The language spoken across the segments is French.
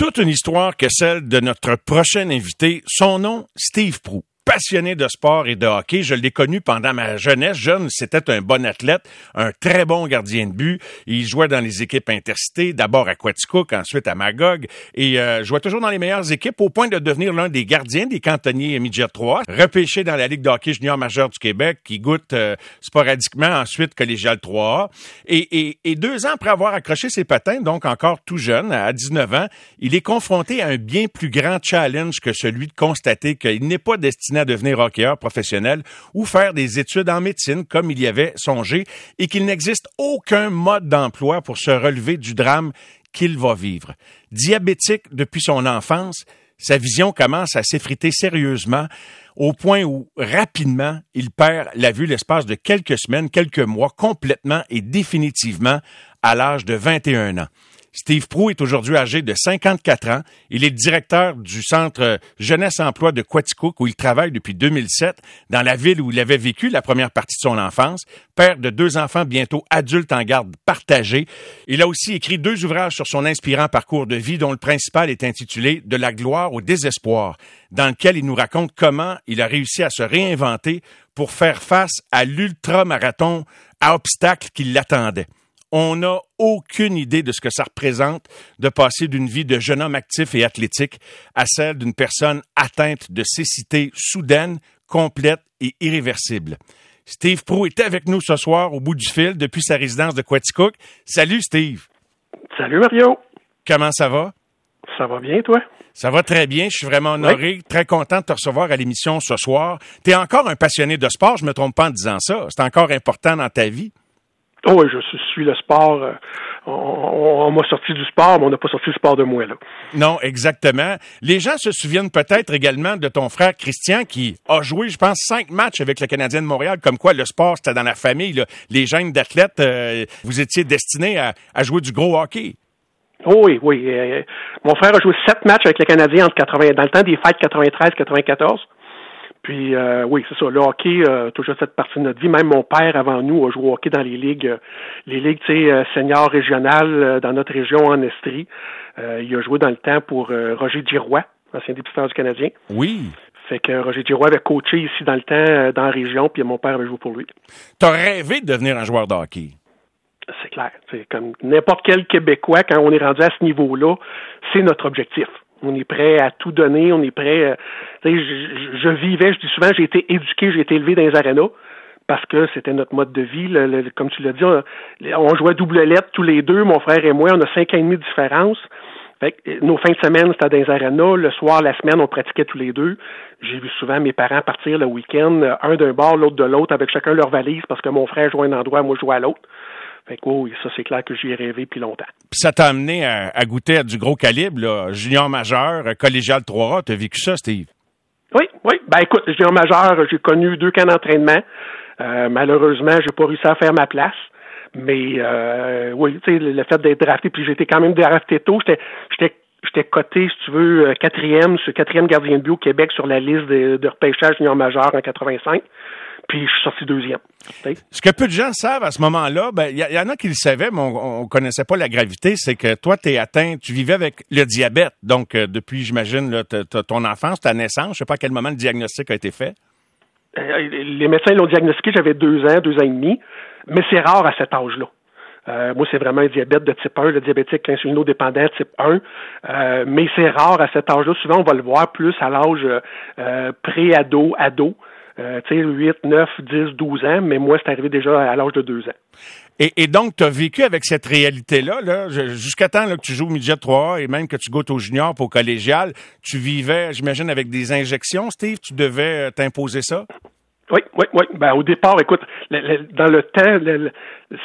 toute une histoire que celle de notre prochain invité. Son nom, Steve Prou passionné de sport et de hockey. Je l'ai connu pendant ma jeunesse. Jeune, c'était un bon athlète, un très bon gardien de but. Il jouait dans les équipes intercités, d'abord à Quaticook, ensuite à Magog, et euh, jouait toujours dans les meilleures équipes au point de devenir l'un des gardiens des cantonniers Midget 3, repêché dans la Ligue de hockey junior majeur du Québec, qui goûte euh, sporadiquement ensuite collégial 3A. Et, et, et deux ans après avoir accroché ses patins, donc encore tout jeune, à 19 ans, il est confronté à un bien plus grand challenge que celui de constater qu'il n'est pas destiné à devenir hockeyeur professionnel ou faire des études en médecine comme il y avait songé et qu'il n'existe aucun mode d'emploi pour se relever du drame qu'il va vivre. Diabétique depuis son enfance, sa vision commence à s'effriter sérieusement au point où rapidement il perd la vue l'espace de quelques semaines, quelques mois, complètement et définitivement à l'âge de 21 ans. Steve Prou est aujourd'hui âgé de 54 ans. Il est directeur du centre Jeunesse Emploi de Quaticook où il travaille depuis 2007 dans la ville où il avait vécu la première partie de son enfance. Père de deux enfants bientôt adultes en garde partagée. Il a aussi écrit deux ouvrages sur son inspirant parcours de vie dont le principal est intitulé De la gloire au désespoir dans lequel il nous raconte comment il a réussi à se réinventer pour faire face à l'ultra-marathon à obstacles qui l'attendait on n'a aucune idée de ce que ça représente de passer d'une vie de jeune homme actif et athlétique à celle d'une personne atteinte de cécité soudaine, complète et irréversible. Steve Prou est avec nous ce soir au bout du fil depuis sa résidence de Quaticook. Salut Steve. Salut Mario. Comment ça va? Ça va bien, toi? Ça va très bien. Je suis vraiment honoré, très content de te recevoir à l'émission ce soir. Tu es encore un passionné de sport, je me trompe pas en disant ça. C'est encore important dans ta vie. Oh oui, je suis le sport. Euh, on, m'a sorti du sport, mais on n'a pas sorti le sport de moi, là. Non, exactement. Les gens se souviennent peut-être également de ton frère Christian qui a joué, je pense, cinq matchs avec le Canadien de Montréal, comme quoi le sport, c'était dans la famille. Les jeunes d'athlètes, euh, vous étiez destinés à, jouer du gros hockey. Oh oui, oui. Euh, mon frère a joué sept matchs avec le Canadien entre 80, dans le temps des fêtes 93-94. Puis euh, oui, c'est ça. Le hockey, euh, toujours cette partie de notre vie. Même mon père, avant nous, a joué au hockey dans les ligues, euh, les ligues, tu sais, seniors régionales dans notre région en Estrie. il a joué dans le temps pour Roger Girois, ancien député du Canadien. Oui. Fait que Roger Girois avait coaché ici dans le temps, dans la région, puis mon père avait joué pour lui. T'as rêvé de devenir un joueur de hockey? C'est clair. C'est comme n'importe quel Québécois, quand on est rendu à ce niveau-là, c'est notre objectif. On est prêt à tout donner. On est prêt. Euh, je, je, vivais, je dis souvent, j'ai été éduqué, j'ai été élevé dans les arénas parce que c'était notre mode de vie. comme tu l'as dit, on, jouait double lettre tous les deux, mon frère et moi. On a cinq ans et demi de différence. Fait euh, nos fins de semaine, c'était dans les arénas. Le soir, la semaine, on pratiquait tous les deux. J'ai vu souvent mes parents partir le week-end, un d'un bord, l'autre de l'autre, avec chacun leur valise, parce que mon frère jouait à un endroit, moi je jouais à l'autre. Fait que, oui, ça, c'est clair que j'y ai rêvé depuis longtemps. Puis ça t'a amené à, goûter à du gros calibre, là, junior majeur, collégial 3A. T'as vécu ça, Steve? Oui, oui. Ben écoute, junior majeur, j'ai connu deux camps d'entraînement. Euh, malheureusement, j'ai pas réussi à faire ma place. Mais euh, oui, tu sais, le fait d'être drafté, puis j'étais quand même drafté tôt. J'étais, j'étais j'étais coté, si tu veux, euh, quatrième, ce quatrième gardien de but au Québec sur la liste de, de repêchage junior majeur en 85 puis je suis sorti deuxième. Ce que peu de gens savent à ce moment-là, ben il y, en a qui le savaient, mais on, ne connaissait pas la gravité, c'est que toi, tu es atteint, tu vivais avec le diabète, donc euh, depuis, j'imagine, ton enfance, ta naissance, je sais pas à quel moment le diagnostic a été fait. Euh, les médecins l'ont diagnostiqué, j'avais deux ans, deux ans et demi, mais c'est rare à cet âge-là. Euh, moi, c'est vraiment un diabète de type 1, le diabétique insulinodépendant type 1. mais c'est rare à cet âge-là. Souvent, on va le voir plus à l'âge pré-ado, ado. Euh, tu sais, 8, 9, 10, 12 ans, mais moi, c'est arrivé déjà à l'âge de 2 ans. Et, donc, tu as vécu avec cette réalité-là, là, jusqu'à temps que tu joues au midget 3A et même que tu goûtes au junior pour au collégial, tu vivais, j'imagine, avec des injections, Steve, tu devais euh, t'imposer ça? Oui, oui, oui. Ben, au départ, écoute, dans le temps,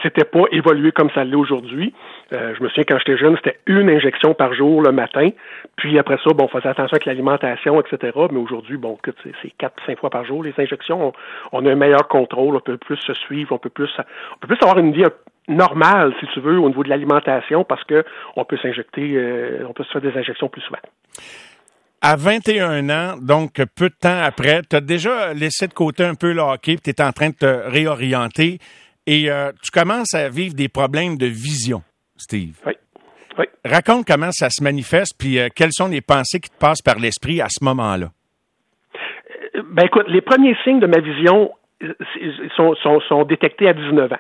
c'était pas évolué comme ça l'est aujourd'hui. Euh, je me souviens quand j'étais jeune, c'était une injection par jour le matin. Puis après ça, bon, on faisait attention avec l'alimentation, etc. Mais aujourd'hui, bon, c'est quatre, cinq fois par jour les injections. On, a un meilleur contrôle, on peut plus se suivre, on peut plus, on peut plus avoir une vie normale, si tu veux, au niveau de l'alimentation, parce que on peut s'injecter, euh, on peut se faire des injections plus souvent à 21 ans, donc peu de temps après, tu as déjà laissé de côté un peu le hockey, tu es en train de te réorienter et euh, tu commences à vivre des problèmes de vision, Steve. Oui. Oui. Raconte comment ça se manifeste, puis euh, quelles sont les pensées qui te passent par l'esprit à ce moment-là? Euh, ben écoute, les premiers signes de ma vision euh, sont, sont, sont détectés à 19 ans.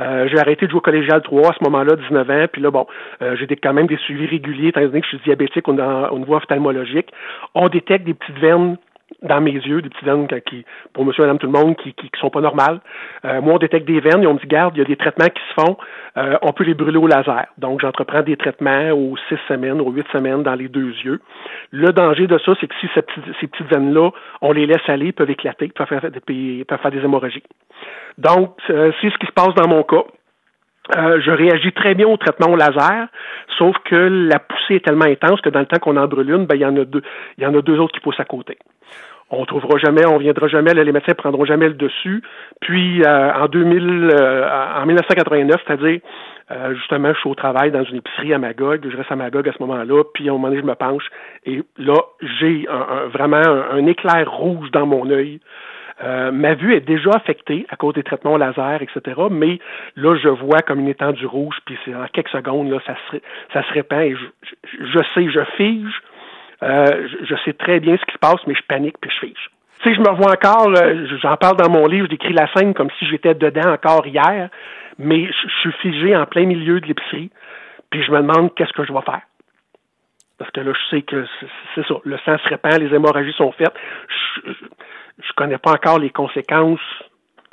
Euh, j'ai arrêté de jouer au collégial 3 à ce moment-là, 19 ans, puis là, bon, euh, j'ai quand même des suivis réguliers, étant donné que je suis diabétique au, au niveau ophtalmologique. On détecte des petites veines dans mes yeux, des petites veines qui, pour monsieur, madame, tout le monde, qui, qui, sont pas normales. Euh, moi, on détecte des veines et on me dit, garde, il y a des traitements qui se font, euh, on peut les brûler au laser. Donc, j'entreprends des traitements aux six semaines, aux huit semaines dans les deux yeux. Le danger de ça, c'est que si ces petites, ces petites veines-là, on les laisse aller, peuvent éclater, peuvent faire, peuvent faire des hémorragies. Donc, euh, c'est ce qui se passe dans mon cas. Euh, je réagis très bien au traitement au laser, sauf que la poussée est tellement intense que dans le temps qu'on en brûle une, ben, il y en a deux, il y en a deux autres qui poussent à côté. On trouvera jamais, on viendra jamais, les médecins prendront jamais le dessus. Puis euh, en 2000, euh, en 1989, c'est-à-dire euh, justement, je suis au travail dans une épicerie à Magog, je reste à Magog à ce moment-là, puis à un moment donné, je me penche et là, j'ai un, vraiment un, éclair rouge dans mon œil. Euh, ma vue est déjà affectée à cause des traitements laser, etc. Mais là, je vois comme une étendue rouge, puis c'est en quelques secondes, là, ça se, répand et je, je, sais, je fige. Euh, je, sais très bien ce qui se passe, mais je panique puis je fige. Tu sais, je me revois encore, euh, j'en parle dans mon livre, j'écris la scène comme si j'étais dedans encore hier, mais je, suis figé en plein milieu de l'épicerie, puis je me demande qu'est-ce que je vais faire. Parce que là, je sais que c'est ça, le sang se répand, les hémorragies sont faites. Je, je connais pas encore les conséquences,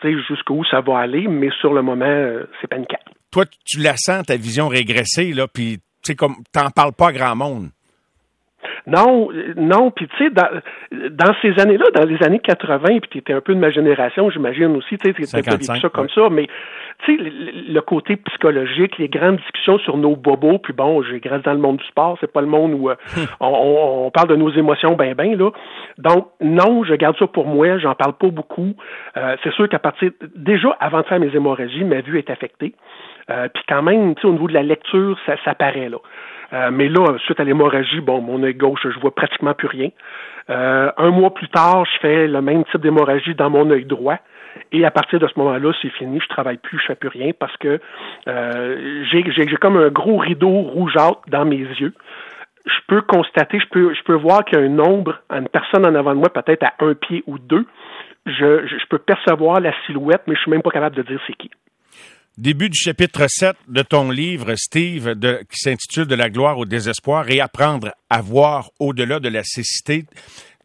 tu sais, jusqu'où ça va aller, mais sur le moment, euh, c'est paniquant. Toi, tu la sens, ta vision régressée, là, puis tu sais, comme, t'en parles pas grand monde. Non, non, puis tu sais, dans, dans, ces années-là, dans les années 80, puis tu étais un peu de ma génération, j'imagine aussi, tu sais, tu vécu ça comme ça, mais tu sais, le, côté psychologique, les grandes discussions sur nos bobos, puis bon, j'ai grandi dans le monde du sport, c'est pas le monde où euh, on, on, parle de nos émotions ben ben, là. Donc, non, je garde ça pour moi, j'en parle pas beaucoup. Euh, c'est sûr qu'à partir, déjà, avant de faire mes hémorragies, ma vue est affectée. Euh, puis quand même, tu sais, au niveau de la lecture, ça, ça paraît, là. Euh, mais là, suite à l'hémorragie, bon, mon œil gauche, je vois pratiquement plus rien. Euh, un mois plus tard, je fais le même type d'hémorragie dans mon œil droit. Et à partir de ce moment-là, c'est fini, je travaille plus, je fais plus rien parce que euh, j'ai comme un gros rideau rougeâtre dans mes yeux. Je peux constater, je peux, je peux voir qu'il y a un nombre, une personne en avant de moi, peut-être à un pied ou deux. Je, je, je peux percevoir la silhouette, mais je suis même pas capable de dire c'est qui. Début du chapitre 7 de ton livre, Steve, qui s'intitule De la gloire au désespoir, et apprendre à voir au-delà de la cécité.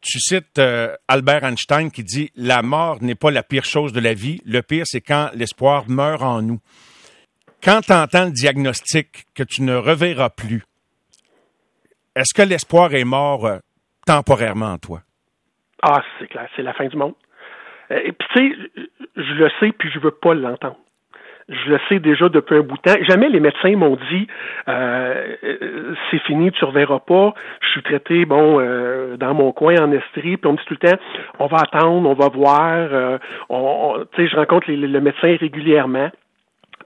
Tu cites euh, Albert Einstein qui dit La mort n'est pas la pire chose de la vie. Le pire, c'est quand l'espoir meurt en nous. Quand tu entends le diagnostic que tu ne reverras plus, est-ce que l'espoir est mort euh, temporairement en toi? Ah, c'est clair, c'est la fin du monde. Euh, et puis, tu sais, je le sais, puis je veux pas l'entendre je le sais déjà depuis un bout de temps. Jamais les médecins m'ont dit euh, c'est fini, tu reverras pas. Je suis traité bon euh, dans mon coin en Estrie, puis on me dit tout le temps on va attendre, on va voir. Euh, on, tu sais, je rencontre le médecin régulièrement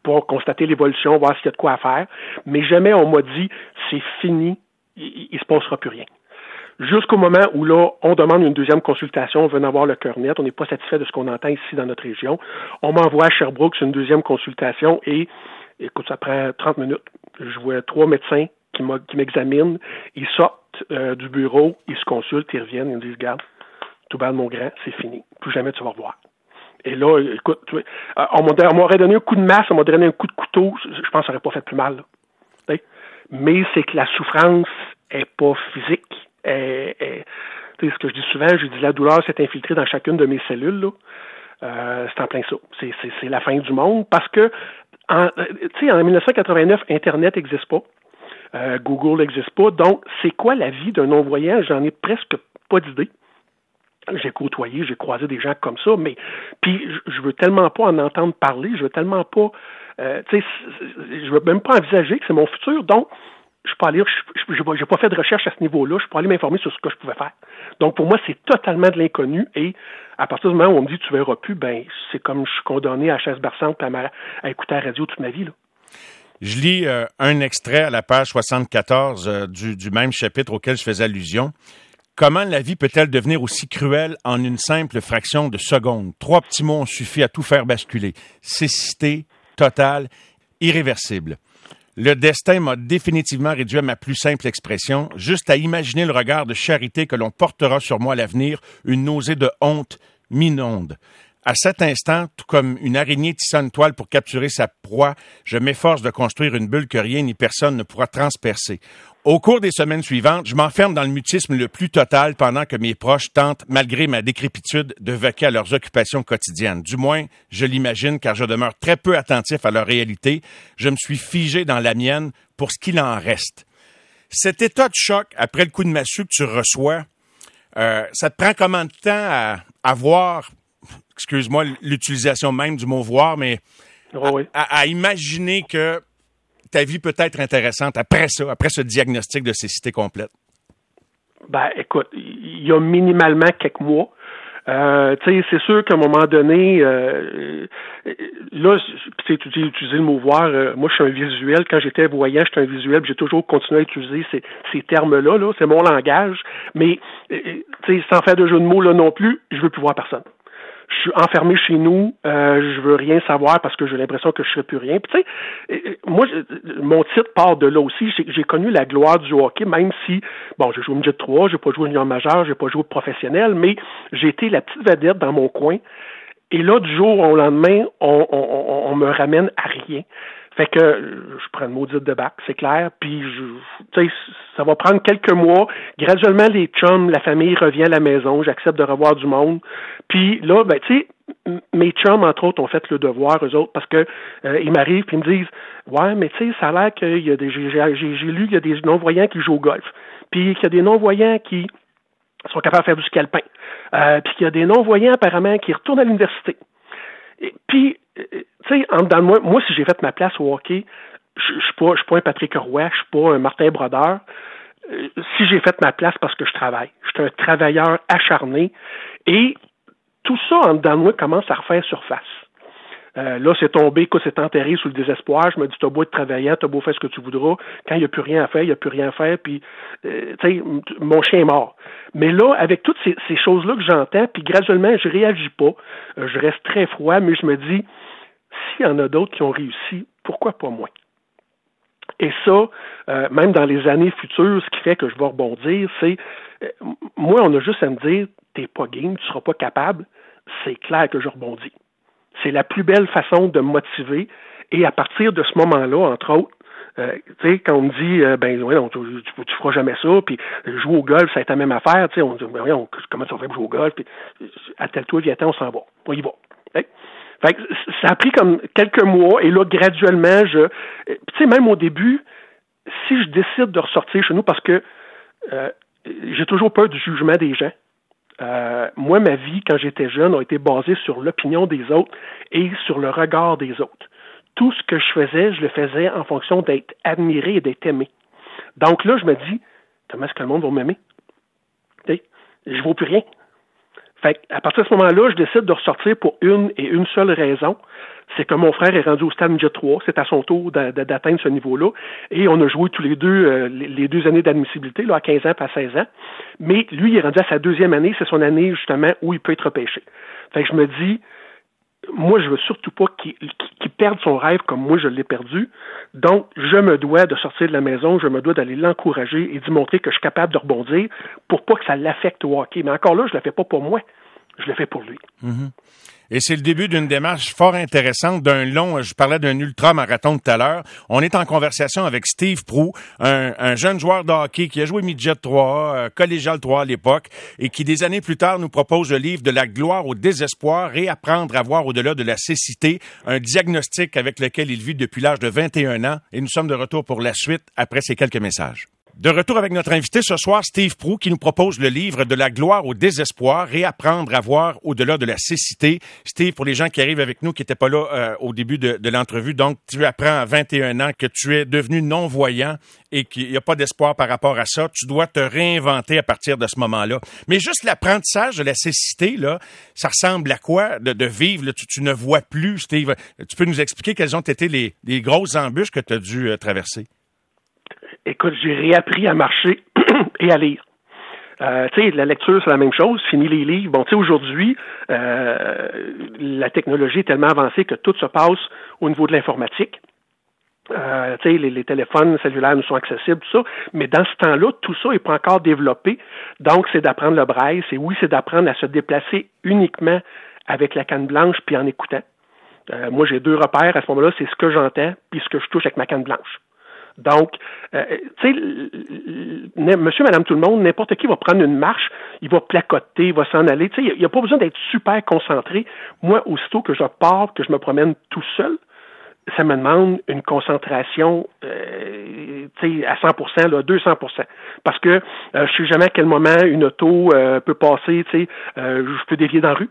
pour constater l'évolution, voir s'il y a de quoi faire. Mais jamais on m'a dit c'est fini, il, il se passera plus rien jusqu'au moment où là, on demande une deuxième consultation, on veut en avoir le cœur net, on n'est pas satisfait de ce qu'on entend ici dans notre région. On m'envoie à Sherbrooke une deuxième consultation et, écoute, ça prend 30 minutes. Je vois trois médecins qui m'examinent, ils sortent euh, du bureau, ils se consultent, ils reviennent, ils me disent, regarde, tout bas mon grand, c'est fini. Plus jamais tu vas revoir. Et là, écoute, euh, on m'aurait donné un coup de masse, on m'aurait donné un coup de couteau, je pense que ça n'aurait pas fait plus mal. Mais c'est que la souffrance est pas physique, est, ce que je dis souvent, je dis la douleur s'est infiltrée dans chacune de mes cellules. Euh, c'est en plein ça. C'est la fin du monde parce que, en, en 1989, Internet n'existe pas. Euh, Google n'existe pas. Donc, c'est quoi la vie d'un non-voyant? J'en ai presque pas d'idée. J'ai côtoyé, j'ai croisé des gens comme ça, mais puis je veux tellement pas en entendre parler, je veux tellement pas, euh, tu sais, je veux même pas envisager que c'est mon futur. Donc, je peux aller, je n'ai pas fait de recherche à ce niveau-là, je peux aller m'informer sur ce que je pouvais faire. Donc, pour moi, c'est totalement de l'inconnu et à partir du moment où on me dit tu verras plus, ben, c'est comme je suis condamné à chaise berçante à, à écouter la radio toute ma vie, là. Je lis euh, un extrait à la page 74 euh, du, du même chapitre auquel je faisais allusion. Comment la vie peut-elle devenir aussi cruelle en une simple fraction de seconde? Trois petits mots ont suffi à tout faire basculer. Cécité totale, irréversible. Le destin m'a définitivement réduit à ma plus simple expression. Juste à imaginer le regard de charité que l'on portera sur moi à l'avenir, une nausée de honte m'inonde. À cet instant, tout comme une araignée tissant une toile pour capturer sa proie, je m'efforce de construire une bulle que rien ni personne ne pourra transpercer. Au cours des semaines suivantes, je m'enferme dans le mutisme le plus total pendant que mes proches tentent, malgré ma décrépitude, de vaquer à leurs occupations quotidiennes. Du moins, je l'imagine car je demeure très peu attentif à leur réalité. Je me suis figé dans la mienne pour ce qu'il en reste. Cet état de choc après le coup de massue que tu reçois, euh, ça te prend combien de temps à, à voir excuse-moi l'utilisation même du mot voir, mais oh à, imaginer que ta vie peut être intéressante après ça, après ce diagnostic de cécité complète? Ben, écoute, il y a minimalement quelques mois. Euh, c'est sûr qu'à un moment donné, euh, là, tu utiliser le mot voir. Euh, moi, je suis un visuel. Quand j'étais voyant, j'étais un visuel. J'ai toujours continué à utiliser ces, ces termes-là. -là, c'est mon langage. Mais, sans faire de jeu de mots là non plus, je veux plus voir personne je suis enfermé chez nous, euh, je veux rien savoir parce que j'ai l'impression que je ne serai plus rien. Puis, tu sais, moi, mon titre part de là aussi. J'ai connu la gloire du hockey, même si, bon, j'ai joué au midget 3, j'ai pas joué au junior majeur, j'ai pas joué au professionnel, mais j'ai été la petite vedette dans mon coin. Et là, du jour au lendemain, on, on, on me ramène à rien. Fait que je prends une maudite de bac, c'est clair. Puis, je, ça va prendre quelques mois. Graduellement, les chums, la famille revient à la maison. J'accepte de revoir du monde. Puis là, ben, tu sais, mes chums, entre autres, ont fait le devoir, eux autres, parce que euh, ils m'arrivent puis ils me disent Ouais, mais tu sais, ça a l'air qu'il y a des. J'ai lu qu'il y a des non-voyants qui jouent au golf. Puis qu'il y a des non-voyants qui sont capables de faire du scalpin. Euh, puis qu'il y a des non-voyants, apparemment, qui retournent à l'université. Puis, tu sais, en dedans moi, moi, si j'ai fait ma place au hockey, je ne suis pas, pas un Patrick Roy, je suis pas un Martin Brodeur. Euh, si j'ai fait ma place parce que je travaille, je suis un travailleur acharné. Et tout ça, en dedans de moi, commence à refaire surface. Euh, là, c'est tombé, quoi, c'est enterré sous le désespoir. Je me dis, t'as beau être travaillant, t'as beau faire ce que tu voudras. Quand il n'y a plus rien à faire, il n'y a plus rien à faire. Puis, euh, tu sais, mon chien est mort. Mais là, avec toutes ces, choses-là que j'entends, puis graduellement, je réagis pas. Euh, je reste très froid, mais je me dis, s'il y en a d'autres qui ont réussi, pourquoi pas moi? Et ça, même dans les années futures, ce qui fait que je vais rebondir, c'est, moi, on a juste à me dire, t'es pas game, tu seras pas capable. C'est clair que je rebondis. C'est la plus belle façon de motiver. Et à partir de ce moment-là, entre autres, euh, tu sais, quand on me dit, euh, ben, tu, tu, feras jamais ça, puis jouer au golf, ça a été la même affaire, tu sais, on dit, ben, comment tu vas faire jouer au golf, puis attelle-toi, viens on s'en va. On y va. Fait ça a pris comme quelques mois, et là, graduellement, je, tu sais, même au début, si je décide de ressortir chez nous, parce que euh, j'ai toujours peur du jugement des gens, euh, moi, ma vie, quand j'étais jeune, a été basée sur l'opinion des autres et sur le regard des autres. Tout ce que je faisais, je le faisais en fonction d'être admiré et d'être aimé. Donc là, je me dis, comment est-ce que le monde va m'aimer? Je ne vaux plus rien. Fait à partir de ce moment-là, je décide de ressortir pour une et une seule raison, c'est que mon frère est rendu au stade Ninja 3. C'est à son tour d'atteindre ce niveau-là. Et on a joué tous les deux euh, les deux années d'admissibilité, là, à 15 ans et à 16 ans. Mais lui, il est rendu à sa deuxième année. C'est son année, justement, où il peut être repêché. Fait que je me dis, moi, je veux surtout pas qu'il perde son rêve comme moi, je l'ai perdu. Donc, je me dois de sortir de la maison, je me dois d'aller l'encourager et d'y montrer que je suis capable de rebondir pour pas que ça l'affecte au hockey. Mais encore là, je le fais pas pour moi. Je le fais pour lui. Mm-hmm. Et c'est le début d'une démarche fort intéressante, d'un long, je parlais d'un ultra-marathon tout à l'heure. On est en conversation avec Steve Prou, un, jeune joueur de hockey qui a joué midget 3, euh, collégial 3 à l'époque, et qui des années plus tard nous propose le livre de la gloire au désespoir et apprendre à voir au-delà de la cécité, un diagnostic avec lequel il vit depuis l'âge de 21 ans. Et nous sommes de retour pour la suite après ces quelques messages. De retour avec notre invité ce soir, Steve Prou, qui nous propose le livre De la gloire au désespoir, réapprendre à voir au-delà de la cécité. Steve, pour les gens qui arrivent avec nous, qui n'étaient pas là euh, au début de, l'entrevue, donc tu apprends à 21 ans que tu es devenu non-voyant et qu'il n'y a pas d'espoir par rapport à ça. Tu dois te réinventer à partir de ce moment-là. Mais juste l'apprentissage de la cécité, là, ça ressemble à quoi de, vivre? tu, ne vois plus, Steve. Tu peux nous expliquer quelles ont été les, grosses embûches que tu as dû euh, traverser? Écoute, j'ai réappris à marcher et à lire. Euh, tu sais, la lecture, c'est la même chose. Fini les livres. Bon, tu sais, aujourd'hui, euh, la technologie est tellement avancée que tout se passe au niveau de l'informatique. Euh, les, les, téléphones cellulaires nous sont accessibles, tout ça. Mais dans ce temps-là, tout ça n'est pas encore développé. Donc, c'est d'apprendre le braille. C'est oui, c'est d'apprendre à se déplacer uniquement avec la canne blanche puis en écoutant. Euh, moi, j'ai deux repères à ce moment-là, c'est ce que j'entends puis ce que je touche avec ma canne blanche. Donc, euh, tu sais, monsieur, madame, tout le monde, n'importe qui va prendre une marche, il va placoter, il va s'en aller. Tu sais, il n'y a, pas besoin d'être super concentré. Moi, aussitôt que je pars, que je me promène tout seul, ça me demande une concentration euh, à 100 là, 200% Parce que euh, je sais jamais à quel moment une auto euh, peut passer, tu sais, euh, je peux dévier dans la rue.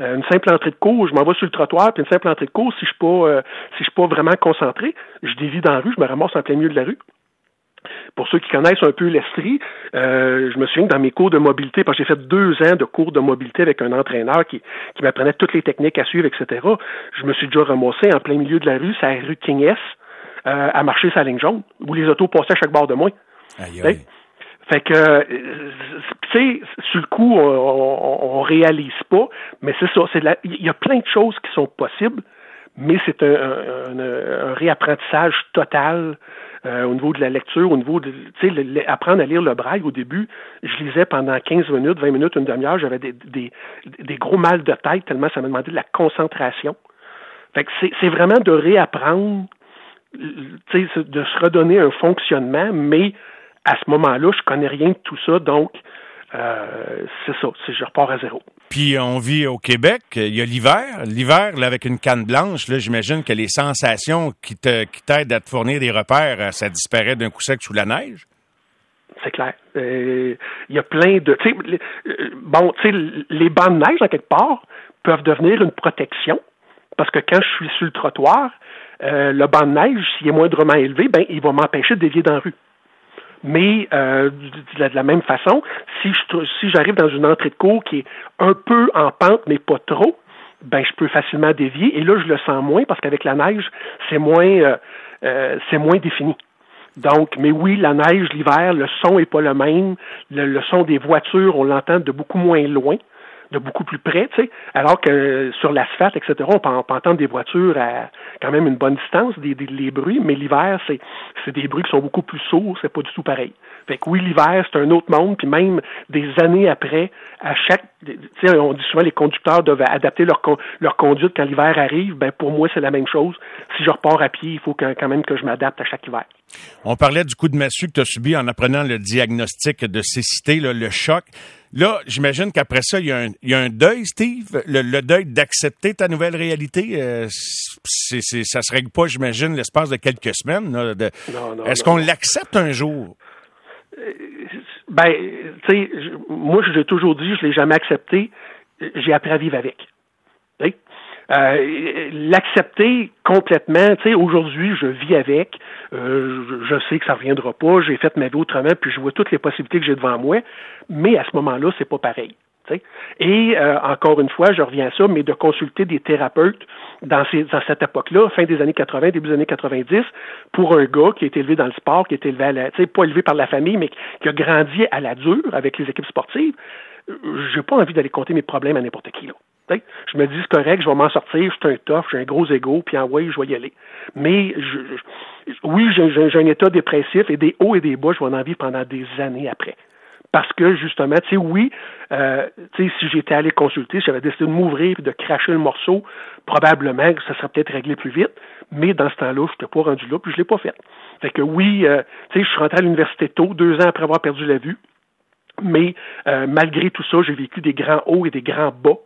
Euh, une simple entrée de cours, je m'en vais sur le trottoir, puis une simple entrée de cours, si je suis pas euh, si je suis pas vraiment concentré, je dévie dans la rue, je me ramasse en plein milieu de la rue. Pour ceux qui connaissent un peu l'Estrie, euh, je me souviens que dans mes cours de mobilité, parce que j'ai fait deux ans de cours de mobilité avec un entraîneur qui, qui m'apprenait toutes les techniques à suivre, etc., je me suis déjà ramassé en plein milieu de la rue, c'est la rue King S, euh, à marcher sa ligne jaune, où les autos passaient à chaque bord de moi. Aïe, fait que, euh, tu sais, sur le coup, on, réalise pas, mais c'est ça. C'est il y a plein de choses qui sont possibles, mais c'est un, réapprentissage total euh, au niveau de la lecture, au niveau de, tu sais, apprendre à lire le braille au début. Je lisais pendant 15 minutes, 20 minutes, une demi-heure, j'avais des, des, des, gros mal de tête tellement ça m'a demandé de la concentration. Fait que c'est vraiment de réapprendre, tu sais, de se redonner un fonctionnement, mais à ce moment-là, je connais rien de tout ça, donc euh, c'est ça, je repars à zéro. Puis on vit au Québec, il y a l'hiver. L'hiver, avec une canne blanche, là, j'imagine que les sensations qui te qui t'aident à te fournir des repères, euh, ça disparaît d'un coup sec sous la neige? C'est clair. Euh, il y a plein de. bon, tu sais, les bancs de neige, en quelque part, peuvent devenir une protection. Parce que quand je suis sur le trottoir, le banc de neige, s'il est moindrement élevé, ben, il va m'empêcher de dévier dans la rue. Mais euh, de, la, même façon, si je si j'arrive dans une entrée de cours qui est un peu en pente, mais pas trop, ben je peux facilement dévier. Et là, je le sens moins parce qu'avec la neige, c'est moins euh, euh, c'est moins défini. Donc, mais oui, la neige, l'hiver, le son est pas le même. le son des voitures, on l'entend de beaucoup moins loin de beaucoup plus près, tu sais, alors que sur l'asphalte, etc., on peut, entendre des voitures à quand même une bonne distance, des, les bruits, mais l'hiver, c'est, c'est des bruits qui sont beaucoup plus sourds, c'est pas du tout pareil. Fait que oui, l'hiver, c'est un autre monde, puis même des années après, à chaque, tu sais, on dit souvent les conducteurs doivent adapter leur, leur conduite quand l'hiver arrive, ben pour moi, c'est la même chose. Si je repars à pied, il faut quand même que je m'adapte à chaque hiver. On parlait du coup de massue que tu as subi en apprenant le diagnostic de cécité, le choc. Là, j'imagine qu'après ça, il y, a un, il y, a un, deuil, Steve, le, deuil d'accepter ta nouvelle réalité. Euh, ça se règle pas, j'imagine, l'espace de quelques semaines. Est-ce qu'on l'accepte un jour? Euh, ben, tu sais, moi, j'ai toujours dit, je l'ai jamais accepté. J'ai appris à vivre avec. Euh, l'accepter complètement, tu sais, aujourd'hui, je vis avec, euh, je, sais que ça reviendra pas, j'ai fait ma vie autrement, puis je vois toutes les possibilités que j'ai devant moi, mais à ce moment-là, c'est pas pareil. Et euh, encore une fois, je reviens à ça, mais de consulter des thérapeutes dans, ces, dans cette époque-là, fin des années 80, début des années 90, pour un gars qui est élevé dans le sport, qui est élevé à la, pas élevé par la famille, mais qui a grandi à la dure avec les équipes sportives, j'ai pas envie d'aller compter mes problèmes à n'importe qui là. Je me dis, c'est correct, je vais m'en sortir, je suis un tough, j'ai un gros ego, puis en ouais, je vais y aller. Mais je, oui, j'ai un état dépressif et des hauts et des bas, je vais en vivre pendant des années après. Parce que justement, tu sais, oui, euh, si j'étais allé consulter, si j'avais décidé de m'ouvrir et de cracher le morceau, probablement que ça serait peut-être réglé plus vite. Mais dans ce temps-là, je n'étais pas rendu là, puis je l'ai pas fait. Fait que oui, euh, tu sais, je suis rentré à l'université tôt, deux ans après avoir perdu la vue. Mais euh, malgré tout ça, j'ai vécu des grands hauts et des grands bas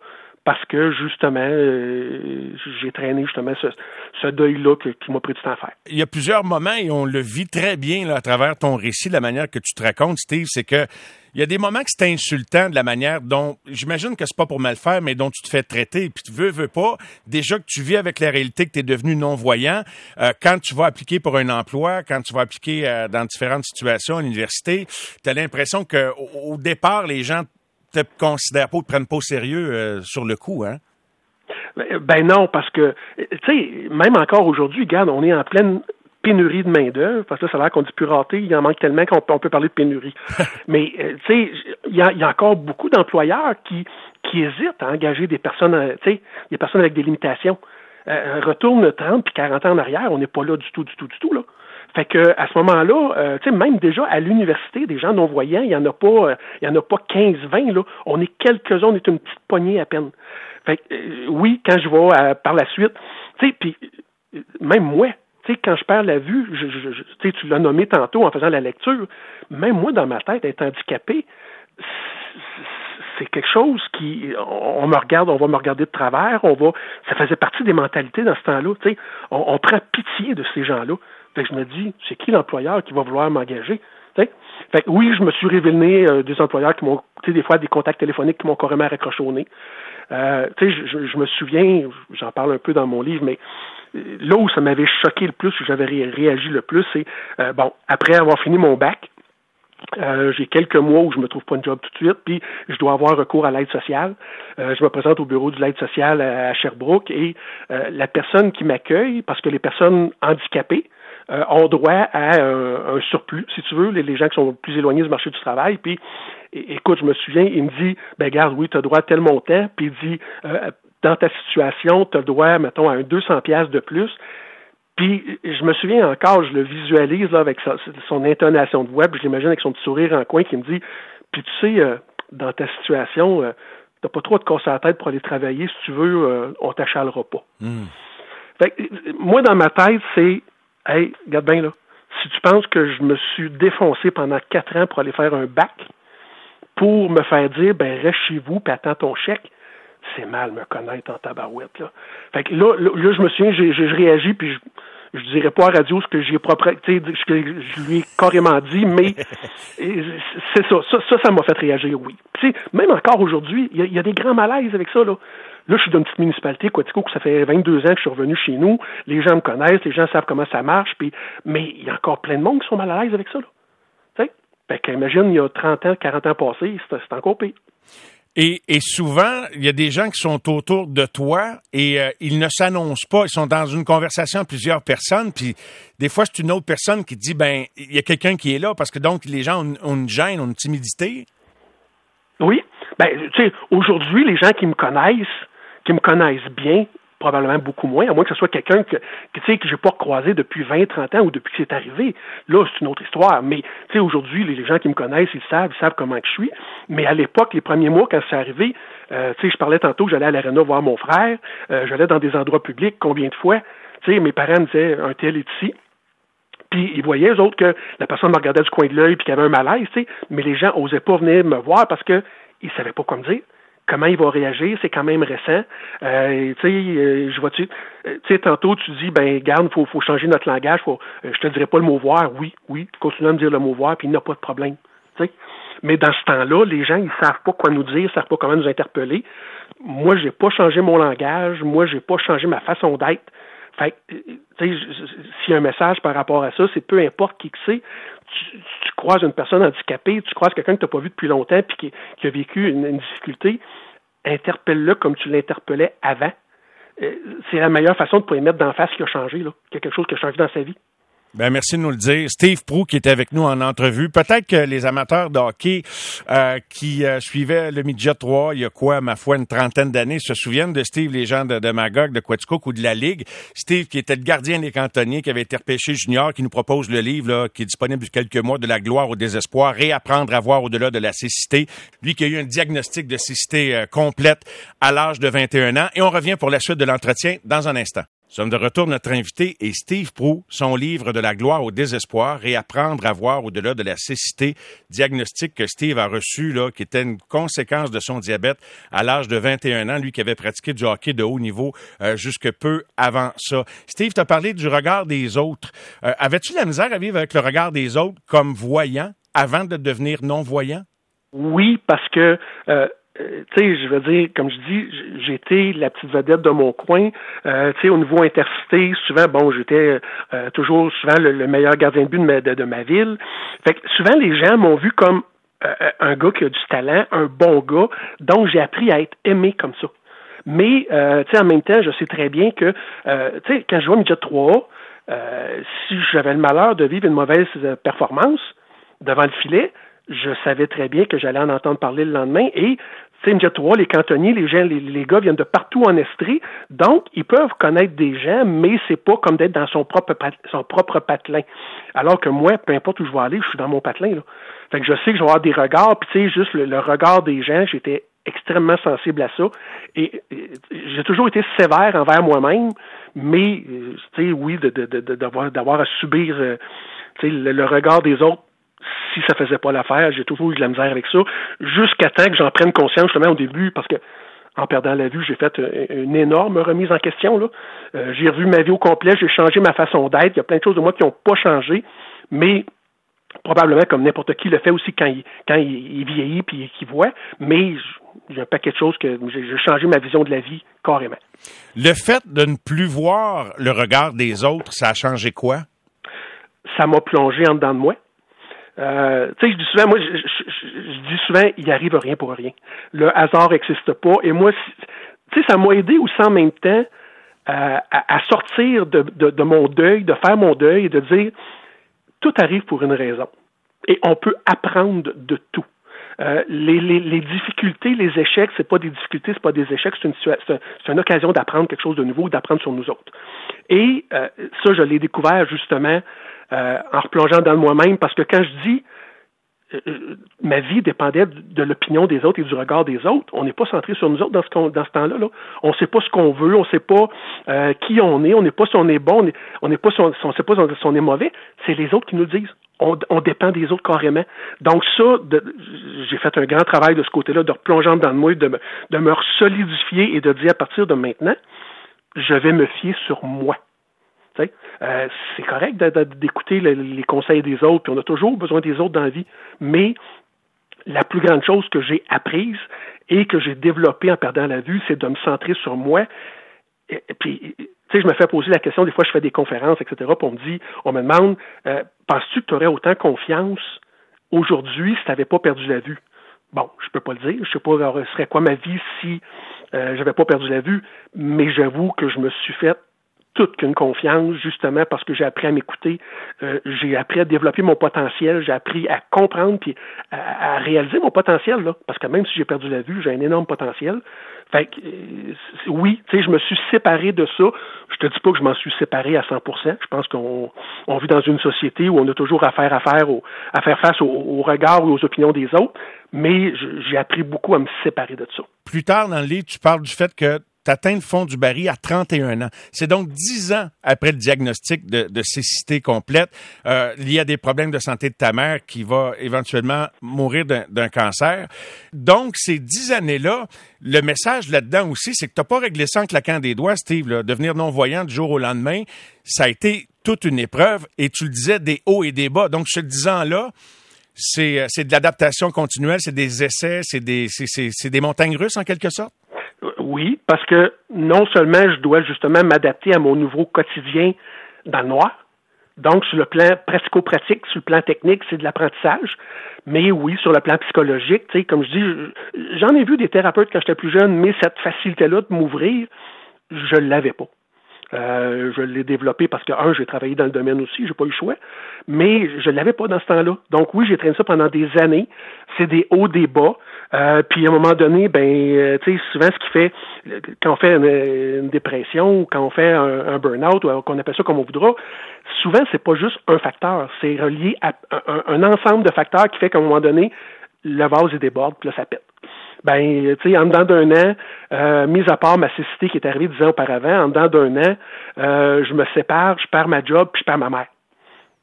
parce que justement, euh, j'ai traîné justement ce, deuil-là qui m'a pris du temps à faire. Il y a plusieurs moments et on le vit très bien là, à travers ton récit, la manière que tu te racontes, Steve, c'est que il y a des moments que c'est insultant de la manière dont, j'imagine que c'est pas pour mal faire, mais dont tu te fais traiter, puis tu veux, veux pas, déjà que tu vis avec la réalité que tu es devenu non-voyant, euh, quand tu vas appliquer pour un emploi, quand tu vas appliquer euh, dans différentes situations à l'université, tu l'impression que au départ, les gens te considèrent pas ou te prennent pas au sérieux euh, sur le coup, hein? Ben, ben non, parce que, tu sais, même encore aujourd'hui, regarde, on est en pleine pénurie de main-d'œuvre, parce que ça a l'air qu'on dit plus raté, il en manque tellement qu'on peut parler de pénurie. Mais, euh, tu sais, il y a, encore beaucoup d'employeurs qui, qui hésitent à engager des personnes, euh, tu sais, des personnes avec des limitations. Euh, retourne 30 puis 40 ans en arrière, on n'est pas là du tout, du tout, du tout, là. Fait que à ce moment-là, euh, tu sais, même déjà à l'université, des gens non-voyants, il n'y en a pas, euh, il y en a pas 15-20, là. On est quelques-uns, on est une petite poignée à peine. Fait que, oui, quand je vais par la suite, tu sais, puis même moi, tu sais, quand je perds la vue, je, je, tu l'as nommé tantôt en faisant la lecture, même moi, dans ma tête, être handicapé, c'est quelque chose qui, on, me regarde, on va me regarder de travers, on va, ça faisait partie des mentalités dans ce temps-là, tu sais, on, prend pitié de ces gens-là. Fait que je me dis, c'est qui l'employeur qui va vouloir m'engager? Fait que oui, je me suis révélé euh, des employeurs qui m'ont, tu sais, des fois des contacts téléphoniques qui m'ont carrément raccroché au nez. Euh, je, je, me souviens, j'en parle un peu dans mon livre, mais euh, là où ça m'avait choqué le plus, où j'avais réagi le plus, c'est euh, bon, après avoir fini mon bac, euh, j'ai quelques mois où je me trouve pas un job tout de suite, puis je dois avoir recours à l'aide sociale. Euh, je me présente au bureau de l'aide sociale à, Sherbrooke et euh, la personne qui m'accueille, parce que les personnes handicapées ont droit à un, surplus, si tu veux, les, gens qui sont plus éloignés du marché du travail. Puis, écoute, je me souviens, il me dit, ben garde, oui, tu as droit à tel montant, puis il dit, dans ta situation, tu as droit, mettons, à un 200 pièces de plus. Puis je me souviens encore, je le visualise là, avec son intonation de voix, puis je l'imagine avec son petit sourire en coin qui me dit Puis tu sais, euh, dans ta situation, euh, t'as pas trop de casser la tête pour aller travailler, si tu veux, euh, on t'achalera pas. Hmm. Fait moi, dans ma tête, c'est Hey, regarde bien là, si tu penses que je me suis défoncé pendant quatre ans pour aller faire un bac, pour me faire dire ben reste chez vous puis attends ton chèque, c'est mal me connaître en tabarouette. Là. Fait que là, là, je me souviens, j'ai réagi, puis je, je dirais pas à radio ce que j'ai propre, ce que je lui ai carrément dit, mais c'est ça, ça, ça, m'a fait réagir, oui. Puis, même encore aujourd'hui, il y, a des grands malaises avec ça, là. Là, je suis dans une petite municipalité, Quatico, que ça fait 22 ans que je suis revenu chez nous. Les gens me connaissent, les gens savent comment ça marche, puis, mais il y a encore plein de monde qui sont mal à l'aise avec ça, là. Tu Fait qu'imagine, il y a 30 ans, 40 ans passés, c'est encore pire. Et, souvent, il y a des gens qui sont autour de toi et euh, ils ne s'annoncent pas. Ils sont dans une conversation avec plusieurs personnes, puis des fois, c'est une autre personne qui dit, ben, il y a quelqu'un qui est là, parce que donc, les gens ont, une gêne, ont une timidité. Oui. Ben, tu sais, aujourd'hui, les gens qui me connaissent, qui me connaissent bien, probablement beaucoup moins, à moins que ce soit quelqu'un que, que tu sais que j'ai pas croisé depuis 20, 30 ans ou depuis que c'est arrivé. Là, c'est une autre histoire. Mais tu sais, aujourd'hui, les, gens qui me connaissent, ils savent, ils savent comment que je suis. Mais à l'époque, les premiers mois, quand c'est arrivé, euh, tu sais, je parlais tantôt j'allais à l'aréna voir mon frère, euh, j'allais dans des endroits publics, combien de fois? Tu sais, mes parents me disaient un tel est ici. Puis ils voyaient, eux autres, que la personne me regardait du coin de l'œil puis qu'il y avait un malaise, tu sais, mais les gens osaient pas venir me voir parce que ils savaient pas quoi me dire comment il va réagir, c'est quand même récent. Euh, tu sais, euh, je vois-tu, euh, tu sais, tantôt tu dis, ben, garde, faut, faut changer notre langage, faut, je te dirais pas le mot voir, oui, oui, continue à me dire le mot voir, puis il n'y a pas de problème. Tu sais. Mais dans ce temps-là, les gens, ils savent pas quoi nous dire, ils savent pas comment nous interpeller. Moi, j'ai pas changé mon langage, moi, j'ai pas changé ma façon d'être. Fait s'il y a un message par rapport à ça, c'est peu importe qui que c'est, tu, croises une personne handicapée, tu croises quelqu'un que tu n'as pas vu depuis longtemps puis qui, a vécu une, difficulté, interpelle-le comme tu l'interpellais avant. Euh, c'est la meilleure façon de pouvoir mettre d'en face ce qui a changé, là, quelque chose qui a changé dans sa vie. Ben merci de nous le dire. Steve Prou qui était avec nous en entrevue. Peut-être que les amateurs de hockey euh, qui euh, suivaient le Midget 3 il y a quoi, ma foi, une trentaine d'années, se souviennent de Steve, les gens de, Magog, de Quaticook ou de la Ligue. Steve qui était le gardien des cantonniers, qui avait été repêché junior, qui nous propose le livre là, qui est disponible depuis quelques mois, de la gloire au désespoir, réapprendre à voir au-delà de la cécité. Lui qui a eu un diagnostic de cécité euh, complète à l'âge de 21 ans. Et on revient pour la suite de l'entretien dans un instant. Nous sommes de retour. Notre invité est Steve Prou. Son livre De la gloire au désespoir, Réapprendre à voir au-delà de la cécité, diagnostic que Steve a reçu, là, qui était une conséquence de son diabète à l'âge de 21 ans, lui qui avait pratiqué du hockey de haut niveau euh, jusque peu avant ça. Steve, tu as parlé du regard des autres. Euh, avais-tu la misère à vivre avec le regard des autres comme voyant avant de devenir non-voyant? Oui, parce que euh, euh, tu sais, je veux dire, comme je dis, j'étais la petite vedette de mon coin. Euh, tu sais, au niveau intercité, souvent, bon, j'étais euh, toujours souvent le, meilleur gardien de but de ma, ville. Fait que souvent, les gens m'ont vu comme un gars qui a du talent, un bon gars, donc j'ai appris à être aimé comme ça. Mais, tu sais, en même temps, je sais très bien que, tu sais, quand je au midget 3 si j'avais le malheur de vivre une mauvaise performance devant le filet, je savais très bien que j'allais en entendre parler le lendemain et MJ3, les cantonniers, les gens, les, gars viennent de partout en Estrie, donc ils peuvent connaître des gens, mais c'est pas comme d'être dans son propre son propre patelin. Alors que moi, peu importe où je vais aller, je suis dans mon patelin. Là. Fait que je sais que je vais avoir des regards, puis tu sais, juste le, regard des gens, j'étais extrêmement sensible à ça. Et, j'ai toujours été sévère envers moi-même, mais euh, tu sais, oui, d'avoir d'avoir à subir euh, le regard des autres si ça faisait pas l'affaire, j'ai toujours eu de la misère avec ça, jusqu'à temps que j'en prenne conscience justement au début, parce que en perdant la vue, j'ai fait une énorme remise en question. Là. Euh, j'ai revu ma vie au complet, j'ai changé ma façon d'être. Il y a plein de choses de moi qui n'ont pas changé, mais probablement comme n'importe qui le fait aussi quand il, quand il, vieillit puis qu'il voit, mais j'ai un paquet de choses que j'ai changé ma vision de la vie carrément. Le fait de ne plus voir le regard des autres, ça a changé quoi? Ça m'a plongé en dedans de moi. Euh, tu sais, je dis souvent, moi, je, dis souvent, il arrive rien pour rien. Le hasard n'existe pas. Et moi, tu sais, ça m'a aidé aussi en même temps euh, à, sortir de, mon deuil, de faire mon deuil et de dire, tout arrive pour une raison. Et on peut apprendre de tout. Euh, les, difficultés, les échecs, c'est pas des difficultés, c'est pas des échecs, c'est une, c'est une occasion d'apprendre quelque chose de nouveau, d'apprendre sur nous autres. Et ça, je l'ai découvert justement euh, en replongeant dans moi-même, parce que quand je dis euh, ma vie dépendait de, l'opinion des autres et du regard des autres. On n'est pas centré sur nous autres dans ce, dans ce temps-là. Là. On ne sait pas ce qu'on veut, on ne sait pas euh, qui on est, on n'est pas si on est bon, on n'est pas si on, sait pas si on est mauvais. C'est les autres qui nous le disent. On, on, dépend des autres carrément. Donc ça, j'ai fait un grand travail de ce côté-là, de replonger dans le moi, de me, de me solidifier et de dire à partir de maintenant, je vais me fier sur moi. Euh, c'est correct d'écouter les conseils des autres, puis on a toujours besoin des autres dans la vie, mais la plus grande chose que j'ai apprise et que j'ai développée en perdant la vue, c'est de me centrer sur moi. Puis, tu sais, je me fais poser la question, des fois je fais des conférences, etc., puis on me dit, on me demande, euh, penses-tu que tu aurais autant confiance aujourd'hui si tu n'avais pas perdu la vue? Bon, je peux pas le dire, je sais pas, ce serait quoi ma vie si euh, je n'avais pas perdu la vue, mais j'avoue que je me suis fait toute qu'une confiance, justement parce que j'ai appris à m'écouter, euh, j'ai appris à développer mon potentiel, j'ai appris à comprendre puis à, réaliser mon potentiel là, parce que même si j'ai perdu la vue, j'ai un énorme potentiel. Fait que, euh, oui, tu sais, je me suis séparé de ça. Je te dis pas que je m'en suis séparé à 100%. Je pense qu'on on vit dans une société où on a toujours affaire à faire, au, à faire face aux, regards ou aux opinions des autres. Mais j'ai appris beaucoup à me séparer de ça. Plus tard dans le livre, tu parles du fait que atteint le fond du baril à 31 ans. C'est donc 10 ans après le diagnostic de, de cécité complète. Euh, y a des problèmes de santé de ta mère qui va éventuellement mourir d'un cancer. Donc, ces 10 années-là, le message là-dedans aussi, c'est que tu n'as pas réglé ça en claquant des doigts, Steve. Là. Devenir non-voyant du jour au lendemain, ça a été toute une épreuve et tu le disais, des hauts et des bas. Donc, ce 10 ans-là, c'est de l'adaptation continuelle, c'est des essais, c'est des, des montagnes russes en quelque sorte? Oui, parce que non seulement je dois justement m'adapter à mon nouveau quotidien dans le noir, donc sur le plan pratico-pratique, sur le plan technique, c'est de l'apprentissage, mais oui, sur le plan psychologique, tu sais, comme je dis, j'en ai vu des thérapeutes quand j'étais plus jeune, mais cette facilité-là de m'ouvrir, je ne l'avais pas. Euh, je l'ai développé parce que, un, j'ai travaillé dans le domaine aussi, j'ai pas eu le choix, mais je ne l'avais pas dans ce temps-là. Donc oui, j'ai traîné ça pendant des années. C'est des hauts, des bas. Euh, puis à un moment donné, ben, euh, tu sais, souvent ce qui fait, quand on fait une, dépression ou quand on fait un, burn-out ou qu'on appelle ça comme on voudra, souvent c'est pas juste un facteur, c'est relié à un, ensemble de facteurs qui fait qu'à un moment donné, le vase déborde, puis là ça pète ben, tu sais, en dedans d'un an, euh, mis à part ma cécité qui est arrivée dix ans auparavant, en dedans d'un an, euh, je me sépare, je perds ma job, puis je perds ma mère.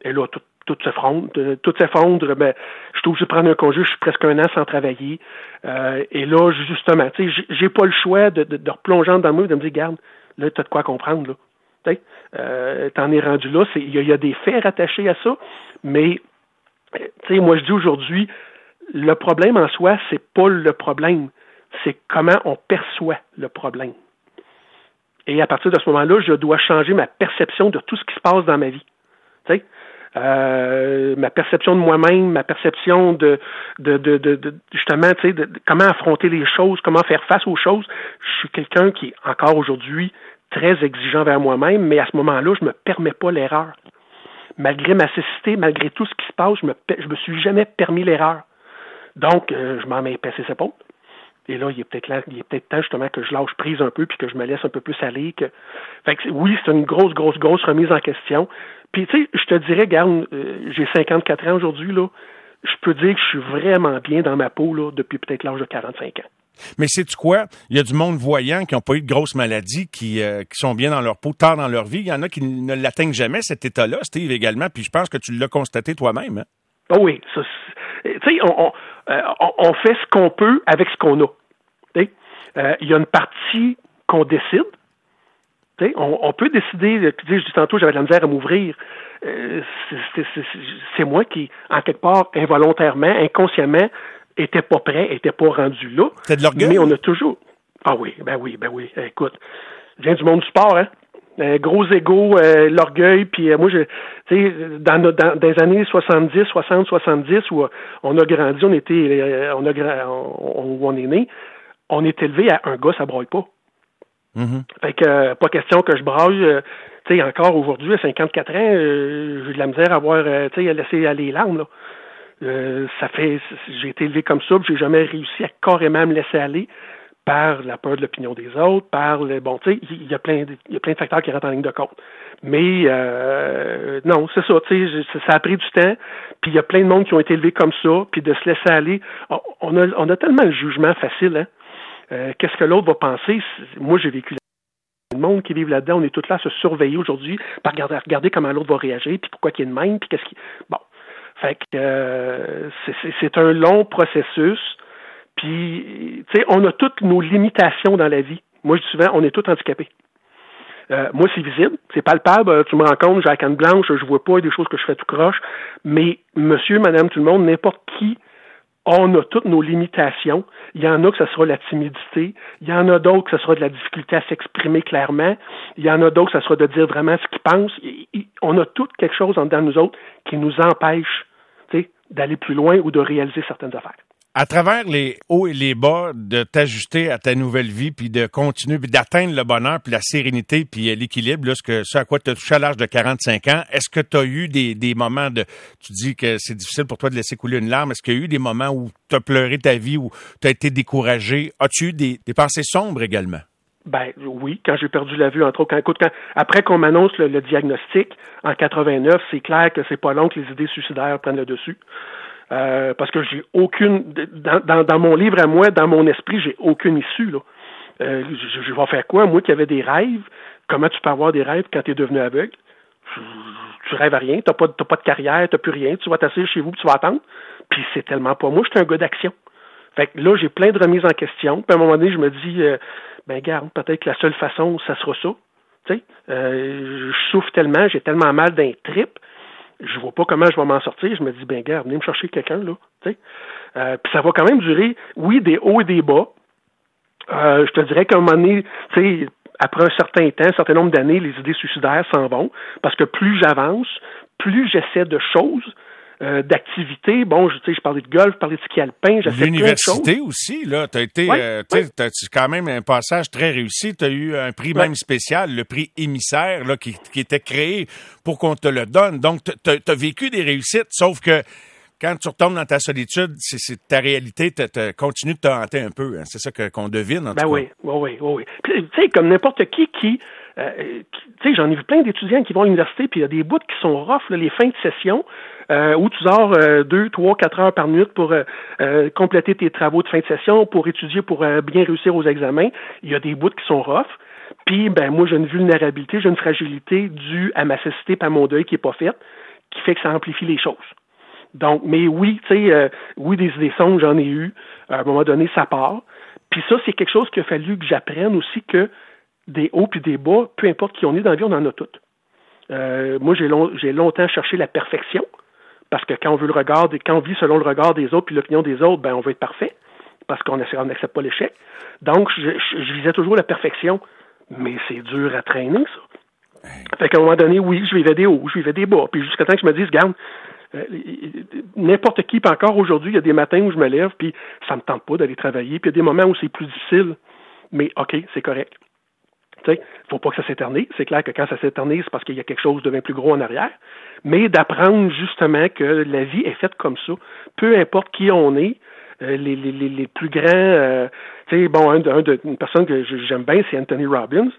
Et là, tout, tout s'effondre, euh, tout s'effondre, ben, je suis obligé de prendre un congé, je suis presque un an sans travailler. Euh, et là, justement, tu sais, j'ai pas le choix de, de, de replonger dans le mur de me dire, garde, là, tu as de quoi comprendre, là. Euh, t'en es rendu là, il y, y, a des faits rattachés à ça, mais, tu sais, moi, je dis aujourd'hui, le problème en soi, c'est pas le problème, c'est comment on perçoit le problème. Et à partir de ce moment-là, je dois changer ma perception de tout ce qui se passe dans ma vie. Tu sais? Euh, ma perception de moi-même, ma perception de, de, de, de, justement, tu sais, de, comment affronter les choses, comment faire face aux choses. Je suis quelqu'un qui est encore aujourd'hui très exigeant vers moi-même, mais à ce moment-là, je me permets pas l'erreur. Malgré ma cécité, malgré tout ce qui se passe, je me, je me suis jamais permis l'erreur. Donc, euh, je m'en mets passé ses épaules. Et là, il est peut-être là, il est peut-être temps justement que je lâche prise un peu puis que je me laisse un peu plus aller. Que... Fait que, oui, c'est une grosse, grosse, grosse remise en question. Puis tu sais, je te dirais, regarde, euh, j'ai 54 ans aujourd'hui, là. Je peux dire que je suis vraiment bien dans ma peau là, depuis peut-être l'âge de 45 ans. Mais c'est tu quoi? Il y a du monde voyant qui n'ont pas eu de grosses maladies, qui, euh, qui sont bien dans leur peau tard dans leur vie. Il y en a qui ne l'atteignent jamais, cet état-là, Steve, également. Puis je pense que tu l'as constaté toi-même. Hein? Oh oui, ça, tu sais, on, euh, on, on, fait ce qu'on peut avec ce qu'on a. Euh, il y a une partie qu'on décide. On, on, peut décider, tu dis, tantôt, j'avais de la misère à m'ouvrir. Euh, c'est moi qui, en quelque part, involontairement, inconsciemment, était pas prêt, était pas rendu là. C'est de l'orgueil? Mais on a toujours. Ah oui, ben oui, ben oui. Écoute, je viens du monde du sport, hein. Euh, gros égaux, euh, l'orgueil, puis euh, moi, je, tu sais, dans, dans, dans, les années 70, 60, 70, où on a grandi, on était, on a, on, où on est né, on est élevé à un gars, ça braille pas. Mm-hmm. Fait que, pas question que je braille, tu sais, encore aujourd'hui, à 54 ans, j'ai de la misère à voir, tu sais, à laisser aller les larmes, là. ça fait, j'ai été élevé comme ça, j'ai jamais réussi à carrément me laisser aller par la peur de l'opinion des autres, par le bon, tu sais, il y a plein, il y a plein de facteurs qui rentrent en ligne de compte. Mais euh, non, c'est ça, tu sais, ça a pris du temps. Puis il y a plein de monde qui ont été élevés comme ça, puis de se laisser aller. On a, on a tellement le jugement facile, hein. Euh, qu'est-ce que l'autre va penser? Moi, j'ai vécu le monde qui vit là-dedans, on est tous là à se surveiller aujourd'hui, par regarder, regarder comment l'autre va réagir, puis pourquoi qu'il est de même, puis qu'est-ce qui. Bon, fait que euh, c'est un long processus. Puis, tu sais, on a toutes nos limitations dans la vie. Moi, je dis souvent, on est tous handicapés. Euh, moi, c'est visible, c'est palpable. Tu me compte, j'ai la canne blanche, je vois pas des choses que je fais tout croche. Mais monsieur, madame, tout le monde, n'importe qui, on a toutes nos limitations. Il y en a que ce sera la timidité. Il y en a d'autres que ce sera de la difficulté à s'exprimer clairement. Il y en a d'autres que ce sera de dire vraiment ce qu'ils pensent. On a toutes quelque chose en dedans de nous autres qui nous empêche d'aller plus loin ou de réaliser certaines affaires à travers les hauts et les bas, de t'ajuster à ta nouvelle vie, puis de continuer, puis d'atteindre le bonheur, puis la sérénité, puis l'équilibre, ce, que, ce à quoi tu as touché à l'âge de 45 ans, est-ce que tu as eu des, moments de... Tu dis que c'est difficile pour toi de laisser couler une larme. Est-ce qu'il y a eu des moments où tu as pleuré ta vie, où tu as été découragé? As-tu eu des, pensées sombres également? Ben oui, quand j'ai perdu la vue, entre autres, quand, quand, après qu'on m'annonce le, le, diagnostic en 89, c'est clair que c'est pas long que les idées suicidaires prennent le dessus. Euh, parce que j'ai aucune dans, dans, dans, mon livre à moi, dans mon esprit, j'ai aucune issue. Là. Euh, je, je, vais faire quoi? Moi qui avais des rêves, comment tu peux avoir des rêves quand tu es devenu aveugle? Tu rêves à rien, tu n'as pas, pas de carrière, tu n'as plus rien, tu vas t'asseoir chez vous tu vas attendre. Puis c'est tellement pas moi, je suis un gars d'action. Fait que là, j'ai plein de remises en question. Puis à un moment donné, je me dis, euh, ben garde, peut-être que la seule façon, ça sera ça. Tu sais, euh, je souffre tellement, j'ai tellement mal d'un trip je vois pas comment je vais m'en sortir. Je me dis, ben gars, venez me chercher quelqu'un, là. Euh, puis ça va quand même durer, oui, des hauts et des bas. Euh, je te dirais qu'à un moment donné, tu sais, après un certain temps, un certain nombre d'années, les idées suicidaires s'en vont. Parce que plus j'avance, plus j'essaie de choses, euh, d'activités. Bon, je, je parlais de golf, je parlais de ski alpin, j'ai L'université aussi, là, tu as été, euh, tu as quand même un passage très réussi. Tu as eu un prix même spécial, le prix émissaire, là, qui, qui était créé pour qu'on te le donne. Donc, tu as, vécu des réussites, sauf que quand tu retombes dans ta solitude, c'est ta réalité te, te, continue de te hanter un peu. Hein. C'est ça qu'on devine, en ben tout oui, cas. Oui, oui, oui. Tu sais, comme n'importe qui qui... Euh, tu sais, j'en ai vu plein d'étudiants qui vont à l'université, puis il y a des bouts qui sont rough, là, les fins de session, euh, où tu sors euh, deux, trois, quatre heures par minute pour euh, compléter tes travaux de fin de session, pour étudier, pour bien réussir aux examens. Il y a des bouts qui sont rough. Puis, ben, moi, j'ai une vulnérabilité, j'ai une fragilité due à ma cécité à mon deuil qui n'est pas faite, qui fait que ça amplifie les choses. Donc, mais oui, tu sais, oui, des idées sombres, j'en ai eu. À un moment donné, ça part. Puis ça, c'est quelque chose qu'il a fallu que j'apprenne aussi que des hauts puis des bas, peu importe qui on est dans la vie, on en a toutes. moi, j'ai, j'ai longtemps cherché la perfection. Parce que quand on veut le regard, quand on vit selon le regard des autres puis l'opinion des autres, ben on veut être parfait parce qu'on n'accepte pas l'échec. Donc, je, je, visais toujours la perfection, mais c'est dur à traîner, ça. Fait qu'à un moment donné, oui, je vivais des hauts, je vivais des bas. Puis jusqu'à temps que je me dise, regarde, euh, n'importe qui, puis encore aujourd'hui, il y a des matins où je me lève, puis ça me tente pas d'aller travailler, puis il y a des moments où c'est plus difficile, mais OK, c'est correct. Il ne faut pas que ça s'éternise. C'est clair que quand ça s'éternise, c'est parce qu'il y a quelque chose de bien plus gros en arrière. Mais d'apprendre justement que la vie est faite comme ça. Peu importe qui on est, les, les, les, plus grands, tu sais, bon, un, de, une personne que j'aime bien, c'est Anthony Robbins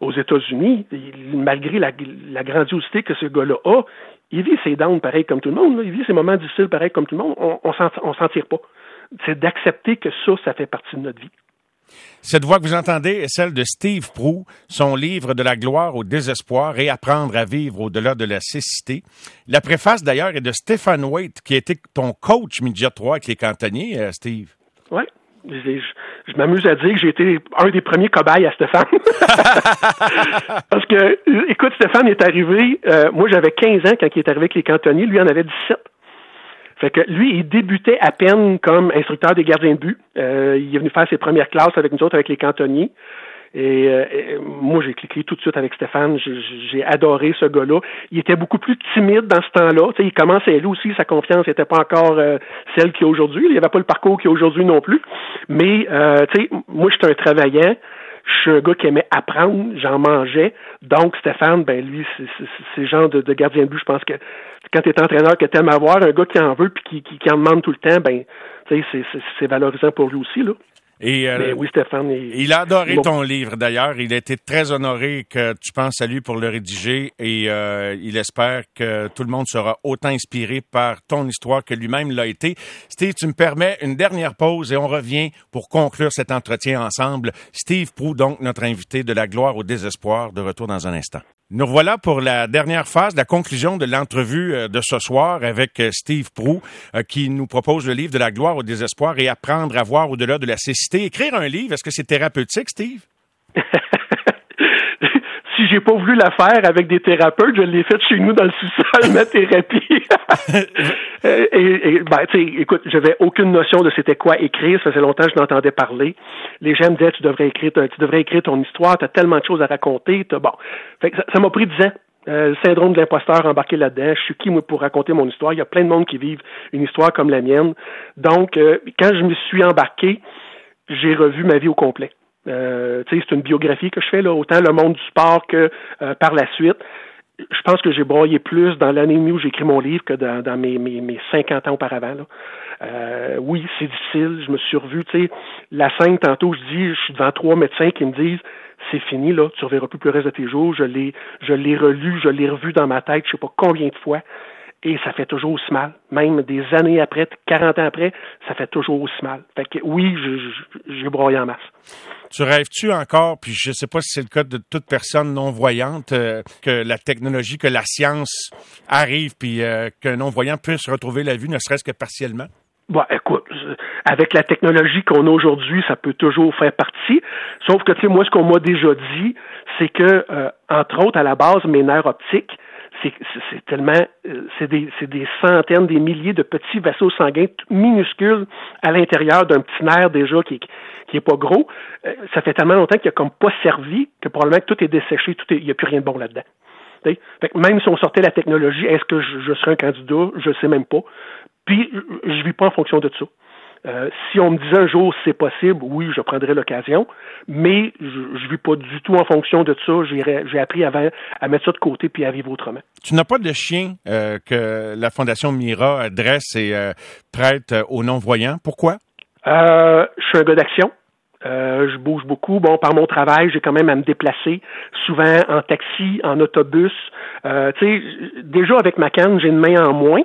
aux États-Unis. Malgré la, la grandiosité que ce gars-là a, il vit ses downs pareil comme tout le monde. Il vit ses moments difficiles pareil comme tout le monde. On, on s'en tire pas. C'est d'accepter que ça, ça fait partie de notre vie. Cette voix que vous entendez est celle de Steve Prou, son livre De la gloire au désespoir et apprendre à vivre au-delà de la cécité. La préface d'ailleurs est de Stéphane Waite, qui était ton coach Midget 3 avec les cantonniers, euh, Steve. Oui. Je, m'amuse à dire que j'ai été un des premiers cobayes à Stéphane. Parce que, écoute, Stéphane est arrivé, euh, moi j'avais 15 ans quand il est arrivé avec les cantonniers, lui en avait 17. Fait que lui, il débutait à peine comme instructeur des gardiens de but. Euh, il est venu faire ses premières classes avec nous autres, avec les cantonniers. Et, euh, moi, j'ai cliqué tout de suite avec Stéphane. J'ai adoré ce gars-là. Il était beaucoup plus timide dans ce temps-là. il commençait lui aussi, sa confiance n'était pas encore euh, celle qu'il a aujourd'hui. Il n'y avait pas le parcours qu'il a aujourd'hui non plus. Mais euh, moi, j'étais un travaillant. Je suis un gars qui aimait apprendre, j'en mangeais. Donc, Stéphane, ben lui, c'est le genre de, de, gardien de but. Je pense que quand tu es entraîneur, que tu aimes avoir un gars qui en veut puis qui, qui, en demande tout le temps, ben, c'est valorisant pour lui aussi. Là. Et, euh, oui, Stéphane. Il, a adoré ton livre, d'ailleurs. Il a été très honoré que tu penses à lui pour le rédiger et euh, il espère que tout le monde sera autant inspiré par ton histoire que lui-même l'a été. Steve, tu me permets une dernière pause et on revient pour conclure cet entretien ensemble. Steve Prou, donc notre invité de la gloire au désespoir, de retour dans un instant. Nous voilà pour la dernière phase, la conclusion de l'entrevue euh, de ce soir avec euh, Steve Prou, euh, qui nous propose le livre de la gloire au désespoir et apprendre à voir au-delà de la cécité. Écrire un livre, est-ce que c'est thérapeutique, Steve? si j'ai pas voulu la faire avec des thérapeutes, je l'ai faite chez nous dans le sous-sol, ma thérapie. et, ben, tu sais, écoute, j'avais aucune notion de c'était quoi écrire. Ça faisait longtemps que je n'entendais parler. Les gens me disaient, tu devrais écrire, tu devrais écrire ton histoire. T'as tellement de choses à raconter. Bon, fait ça m'a pris dix ans. Euh, le syndrome de l'imposteur embarqué là-dedans. Je suis qui, moi, pour raconter mon histoire? Il y a plein de monde qui vivent une histoire comme la mienne. Donc, euh, quand je me suis embarqué, j'ai revu ma vie au complet. Euh, c'est une biographie que je fais, là, autant le monde du sport que euh, par la suite. Je pense que j'ai broyé plus dans l'année où j'ai écrit mon livre que dans, mes, mes, mes, 50 ans auparavant. Là. Euh, oui, c'est difficile. Je me suis revu, la scène, tantôt, je dis, je suis devant trois médecins qui me disent c'est fini, là, tu reverras plus le reste de tes jours. Je l'ai, je l'ai relu, je l'ai revu dans ma tête, je sais pas combien de fois et ça fait toujours aussi mal. Même des années après, 40 ans après, ça fait toujours aussi mal. Fait que oui, j'ai broyé en masse. Tu rêves-tu encore, puis je ne sais pas si c'est le cas de toute personne non-voyante, euh, que la technologie, que la science arrive, puis euh, qu'un non-voyant puisse retrouver la vue, ne serait-ce que partiellement? Bon, écoute, avec la technologie qu'on a aujourd'hui, ça peut toujours faire partie. Sauf que, tu sais, moi, ce qu'on m'a déjà dit, c'est que, euh, entre autres, à la base, mes nerfs optiques, c'est tellement, euh, c'est des, des, centaines, des milliers de petits vaisseaux sanguins minuscules à l'intérieur d'un petit nerf déjà qui, qui est pas gros. Euh, ça fait tellement longtemps qu'il a comme pas servi que probablement que tout est desséché, tout il n'y a plus rien de bon là-dedans. même si on sortait la technologie, est-ce que je, je serais un candidat? Je sais même pas. Puis, je ne vis pas en fonction de ça. Euh, si on me disait un jour c'est possible, oui, je prendrais l'occasion, mais je ne vis pas du tout en fonction de ça. J'ai appris avant à mettre ça de côté puis à vivre autrement. Tu n'as pas de chien euh, que la Fondation Mira dresse et euh, prête aux non-voyants. Pourquoi? je suis un gars d'action. Je bouge beaucoup. Bon, par mon travail, j'ai quand même à me déplacer, souvent en taxi, en autobus. tu sais, déjà avec ma canne, j'ai une main en moins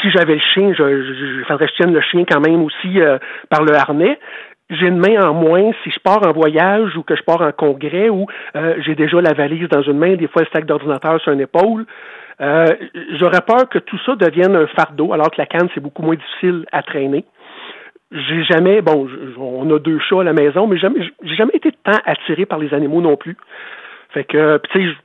si j'avais le chien, je, je, faudrait que je tienne le chien quand même aussi euh, par le harnais. J'ai une main en moins si je pars en voyage ou que je pars en congrès ou euh, j'ai déjà la valise dans une main, des fois le sac d'ordinateur sur une épaule. Euh, J'aurais peur que tout ça devienne un fardeau, alors que la canne, c'est beaucoup moins difficile à traîner. J'ai jamais, bon, on a deux chats à la maison, mais jamais, j'ai jamais été tant attiré par les animaux non plus. Fait que, tu sais,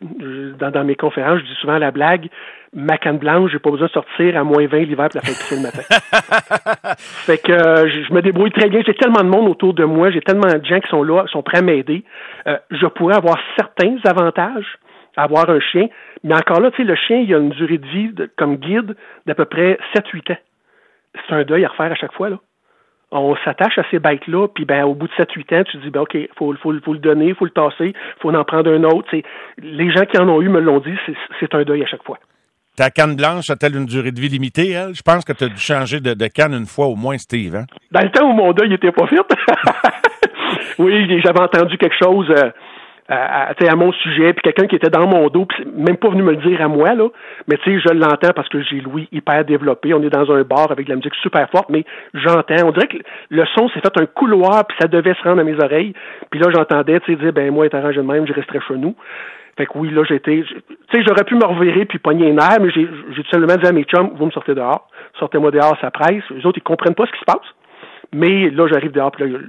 dans, dans, mes conférences, je dis souvent la blague, ma canne blanche, j'ai pas besoin de sortir à moins 20 l'hiver pour la faire pisser le matin. fait que euh, je, me débrouille très bien. J'ai tellement de monde autour de moi, j'ai tellement de gens qui sont là, qui sont prêts à m'aider. Euh, je pourrais avoir certains avantages à avoir un chien, mais encore là, tu sais, le chien, il a une durée de vie comme guide d'à peu près 7-8 ans. C'est un deuil à refaire à chaque fois, là on s'attache à ces bêtes-là, puis ben, au bout de 7-8 ans, tu te dis, ben, OK, faut, faut, faut le donner, faut le tasser, faut en prendre un autre. les gens qui en ont eu me l'ont dit, c'est un deuil à chaque fois. Ta canne blanche a-t-elle une durée de vie limitée, elle? Je pense que tu as dû changer de, canne une fois au moins, Steve. Hein? Dans le temps où mon deuil n'était pas fait. oui, j'avais entendu quelque chose. Euh, à, à, mon sujet, puis quelqu'un qui était dans mon dos, puis même pas venu me le dire à moi, là, mais tu sais, je l'entends parce que j'ai l'ouïe hyper développé, on est dans un bar avec de la musique super forte, mais j'entends, on dirait que le son s'est fait un couloir, puis ça devait se rendre à mes oreilles, puis là, j'entendais, tu sais, dire, ben moi, être arrangé de même, je resterai chez nous. Fait que oui, là, j'étais, tu sais, j'aurais pu me revirer puis pogner un air, mais j'ai, j'ai tout simplement dit à mes chums, vous me sortez dehors, sortez-moi dehors, ça presse. Les autres, ils comprennent pas ce qui se passe. Mais là, j'arrive dehors, puis là,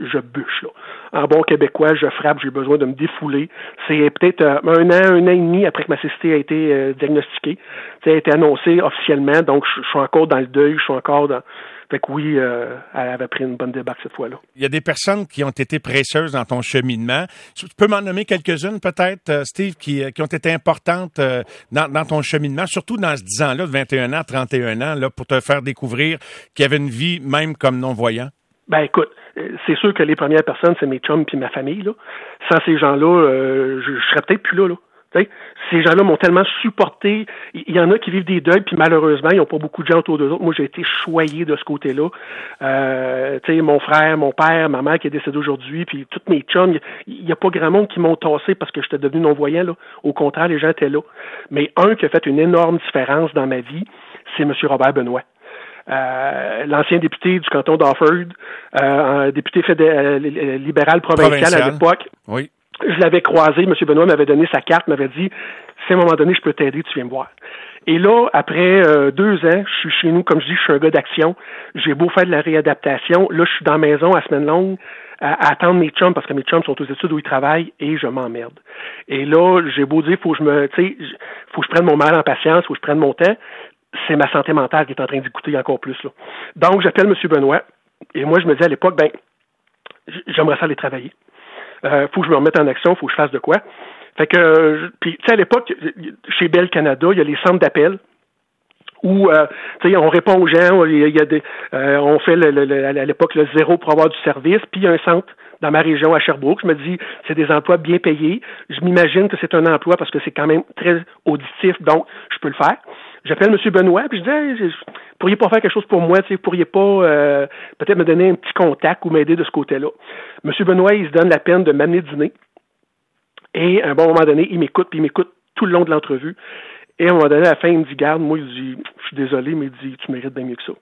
je, bûche. Là. En bon québécois, je frappe, j'ai besoin de me défouler. C'est peut-être euh, un an, un an et demi après que ma cécité a été euh, diagnostiquée. Ça a été annoncé officiellement, donc je, suis encore dans le deuil, je suis encore dans... Fait que oui, euh, elle avait pris une bonne débarque cette fois-là. Il y a des personnes qui ont été précieuses dans ton cheminement. Tu peux m'en nommer quelques-unes, peut-être, Steve, qui, qui, ont été importantes dans, dans, ton cheminement, surtout dans ce 10 ans-là, de 21 ans, 31 ans, là, pour te faire découvrir qu'il y avait une vie même comme non-voyant? Ben écoute, euh, c'est sûr que les premières personnes, c'est mes chums puis ma famille. Là. Sans ces gens-là, euh, je, serais peut-être plus là. là. Ces gens-là m'ont tellement supporté. Il y en a qui vivent des deuils, puis malheureusement, ils n'ont pas beaucoup de gens autour d'eux autres. Moi, j'ai été choyé de ce côté-là. Euh, mon frère, mon père, ma mère qui est décédée aujourd'hui, puis tous mes chums, il n'y a pas grand monde qui m'ont tassé parce que j'étais devenu non-voyant. Là. Au contraire, les gens étaient là. Mais un qui a fait une énorme différence dans ma vie, c'est M. Robert Benoît. Euh, l'ancien député du canton d'Offord, euh, un député fédéral, euh, libéral provincial, à l'époque. Oui. Je l'avais croisé, M. Benoît m'avait donné sa carte, m'avait dit si à un moment donné je peux t'aider, tu viens me voir. Et là, après deux ans, je suis chez nous, comme je dis, je suis un gars d'action. J'ai beau faire de la réadaptation. Là, je suis dans la maison à semaine longue à, attendre mes chums parce que mes chums sont aux études où ils travaillent et je m'emmerde. Et là, j'ai beau dire, faut que je me, tu sais, faut que je prenne mon mal en patience, faut que je prenne mon temps c'est ma santé mentale qui est en train d'écouter encore plus. Là. Donc, j'appelle M. Benoît, et moi, je me dis à l'époque, ben, j'aimerais ça aller travailler. Euh, faut que je me remette en action, faut que je fasse de quoi. Fait que, puis, tu sais, à l'époque, chez Bell Canada, il y a les centres d'appel où euh, on répond aux gens, il y a des, euh, on fait le, à l'époque le zéro pour avoir du service, puis il y a un centre dans ma région à Sherbrooke. Je me dis, c'est des emplois bien payés. Je m'imagine que c'est un emploi parce que c'est quand même très auditif, donc je peux le faire. J'appelle M. Benoît, puis je dis, pourriez pas faire quelque chose pour moi, tu sais, pourriez pas euh, peut-être me donner un petit contact ou m'aider de ce côté-là. M. Benoît, il se donne la peine de m'amener dîner. Et à un bon moment donné, il m'écoute, puis il m'écoute tout le long de l'entrevue. Et à un moment donné, à la fin, il me dit, garde, moi, il dit, je suis désolé, mais il dit, tu mérites bien mieux que ça.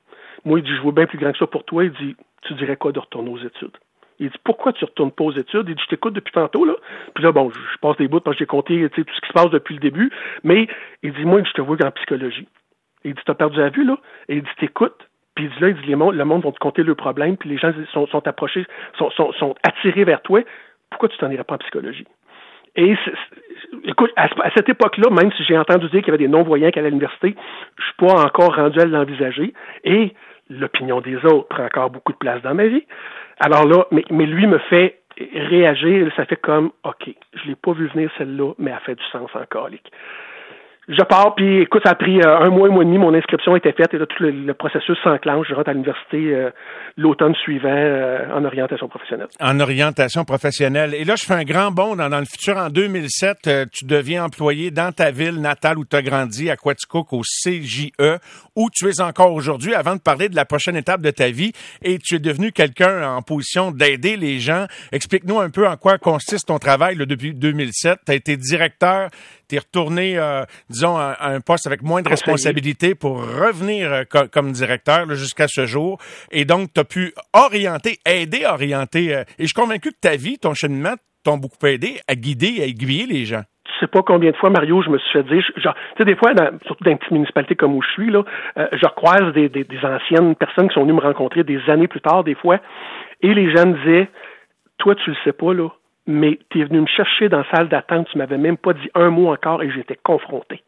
Moi, il dit, je vois bien plus grand que ça pour toi. Il dit, tu dirais quoi de retourner aux études? Il dit Pourquoi tu retournes pas aux études? Il dit Je t'écoute depuis tantôt, là. Puis là, bon, je passe des bouts parce que j'ai compté tout ce qui se passe depuis le début. Mais il dit Moi, je te vois en psychologie. Il dit T'as perdu la vue, là? Et il dit T'écoutes. Puis il dit là, il dit le monde vont te compter leurs problèmes, puis les gens sont, sont approchés, sont, sont, sont attirés vers toi. Pourquoi tu t'en irais pas en psychologie? Et écoute, à, cette époque-là, même si j'ai entendu dire qu'il y avait des non-voyants qui allaient à l'université, je suis pas encore rendu à l'envisager. Et l'opinion des autres prend encore beaucoup de place dans ma vie. Alors là, mais, mais lui me fait réagir, ça fait comme, OK, je l'ai pas vu venir celle-là, mais elle fait du sens encore je pars, puis écoute, ça a pris euh, un mois, un mois et demi, mon inscription était faite, et là, tout le, processus s'enclenche. Je rentre à l'université euh, l'automne suivant euh, en orientation professionnelle. En orientation professionnelle. Et là, je fais un grand bond dans, le futur. En 2007, tu deviens employé dans ta ville natale où tu as grandi, à Quaticook, au CJE, où tu es encore aujourd'hui, avant de parler de la prochaine étape de ta vie. Et tu es devenu quelqu'un en position d'aider les gens. Explique-nous un peu en quoi consiste ton travail depuis 2007. Tu as été directeur tu es retourné, euh, disons, à, un poste avec moins de responsabilités pour revenir euh, comme directeur jusqu'à ce jour. Et donc, tu as pu orienter, aider à orienter. Euh, et je suis convaincu que ta vie, ton cheminement, t'ont beaucoup aidé à guider, à aiguiller les gens je sais pas combien de fois, Mario, je me suis fait dire, genre, tu sais, des fois, surtout dans une petite municipalité comme où je suis, là, je recroise des, des, anciennes personnes qui sont venues me rencontrer des années plus tard, des fois, et les gens me disaient, toi, tu le sais pas, là, mais tu es venu me chercher dans la salle d'attente, tu m'avais même pas dit un mot encore et j'étais confronté.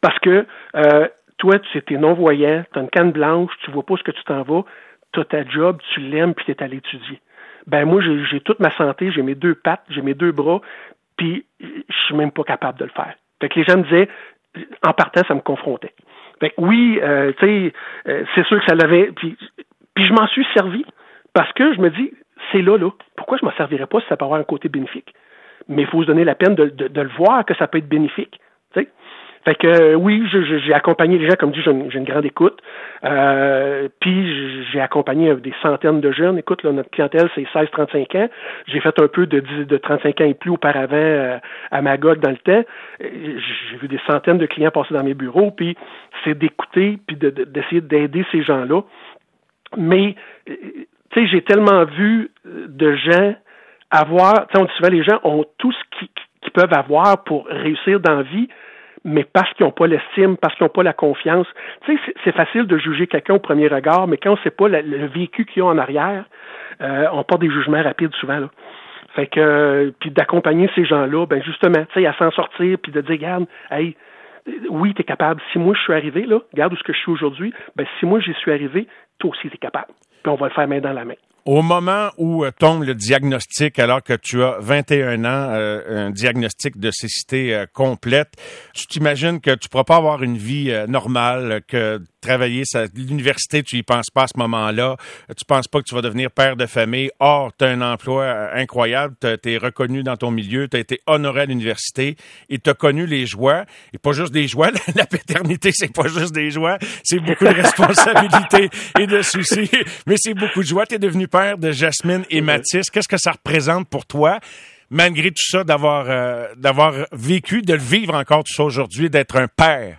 Parce que euh, toi, tu étais non-voyant, tu as une canne blanche, tu vois pas ce que tu t'en vas, tu as ta job, tu l'aimes, puis tu es allé étudier. Ben moi, j'ai toute ma santé, j'ai mes deux pattes, j'ai mes deux bras, puis je suis même pas capable de le faire. Fait que les gens me disaient, en partant, ça me confrontait. Fait que oui, euh, tu sais, euh, c'est sûr que ça l'avait, puis je m'en suis servi parce que je me dis, c'est là, là. Pourquoi je ne m'en servirais pas si ça peut avoir un côté bénéfique? Mais il faut se donner la peine de, le voir que ça peut être bénéfique. Fait Fait que euh, oui, j'ai accompagné les gens, comme dit, j'ai une, grande écoute. Euh, puis j'ai accompagné des centaines de jeunes. Écoute, là, notre clientèle, c'est 16-35 ans. J'ai fait un peu de, de 35 ans et plus auparavant euh, à Magog dans le temps. J'ai vu des centaines de clients passer dans mes bureaux, puis c'est d'écouter, puis d'essayer d'aider ces gens-là. Mais, j'ai tellement vu de gens avoir, tu sais, on dit souvent, les gens ont tout ce qu'ils peuvent avoir pour réussir dans la vie, mais parce qu'ils n'ont pas l'estime, parce qu'ils n'ont pas la confiance. Tu sais, c'est facile de juger quelqu'un au premier regard, mais quand on ne sait pas le, vécu qu'ils ont en arrière, euh, on porte des jugements rapides souvent. Là. Fait que, puis d'accompagner ces gens-là, ben justement, tu sais, à s'en sortir, puis de dire, regarde, hey, oui, tu es capable. Si moi je suis arrivé, là, regarde où je suis aujourd'hui, ben si moi j'y suis arrivé, toi aussi tu es capable. Puis on va le faire main dans la main. Au moment où euh, tombe le diagnostic, alors que tu as 21 ans, euh, un diagnostic de cécité euh, complète, tu t'imagines que tu pourras pas avoir une vie normale, que travailler l'université, tu y penses pas à ce moment-là, tu penses pas que tu vas devenir père de famille. Or, tu as un emploi incroyable, tu es reconnu dans ton milieu, tu as été honoré à l'université et tu as connu les joies, et pas juste des joies, la paternité, c'est pas juste des joies, c'est beaucoup de responsabilités et de soucis, mais c'est beaucoup de joie. Tu es devenu père de Jasmine et Mathis. Qu'est-ce que ça représente pour toi, malgré tout ça, d'avoir euh, d'avoir vécu, de le vivre encore tout ça aujourd'hui, d'être un père?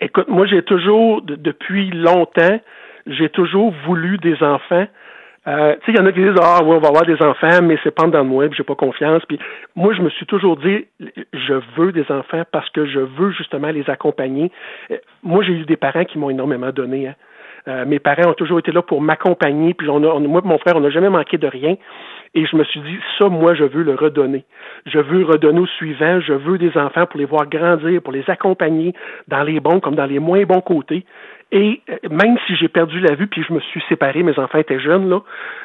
Écoute, moi, j'ai toujours, depuis longtemps, j'ai toujours voulu des enfants. Euh, tu sais, il y en a qui disent ah oui, on va avoir des enfants, mais c'est pas dans moi, puis j'ai pas confiance. Puis moi, je me suis toujours dit je veux des enfants parce que je veux justement les accompagner. Euh, moi, j'ai eu des parents qui m'ont énormément donné. Hein. Euh, mes parents ont toujours été là pour m'accompagner, puis on a, moi et mon frère, on n'a jamais manqué de rien. Et je me suis dit, ça, moi, je veux le redonner. Je veux redonner au suivant. Je veux des enfants pour les voir grandir, pour les accompagner dans les bons comme dans les moins bons côtés. Et euh, même si j'ai perdu la vue, puis je me suis séparé, mes enfants étaient jeunes, là.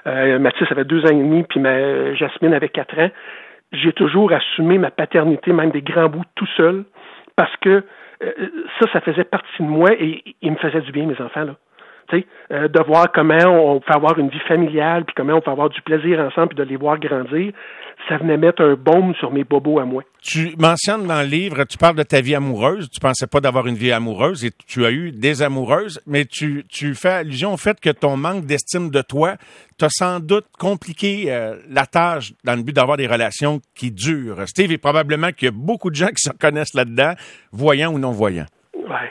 Euh, Mathis avait deux ans et demi, puis ma, Jasmine avait quatre ans. J'ai toujours assumé ma paternité, même des grands bouts, tout seul, parce que euh, ça, ça faisait partie de moi et il me faisait du bien, mes enfants, là. Euh, de voir comment on peut avoir une vie familiale, puis comment on peut avoir du plaisir ensemble, puis de les voir grandir, ça venait mettre un baume sur mes bobos à moi. Tu mentionnes dans le livre, tu parles de ta vie amoureuse, tu pensais pas d'avoir une vie amoureuse et tu as eu des amoureuses, mais tu, tu fais allusion au fait que ton manque d'estime de toi t'a sans doute compliqué euh, la tâche dans le but d'avoir des relations qui durent. Steve, et probablement qu'il y a beaucoup de gens qui se reconnaissent là-dedans, voyants ou non voyants. Ouais,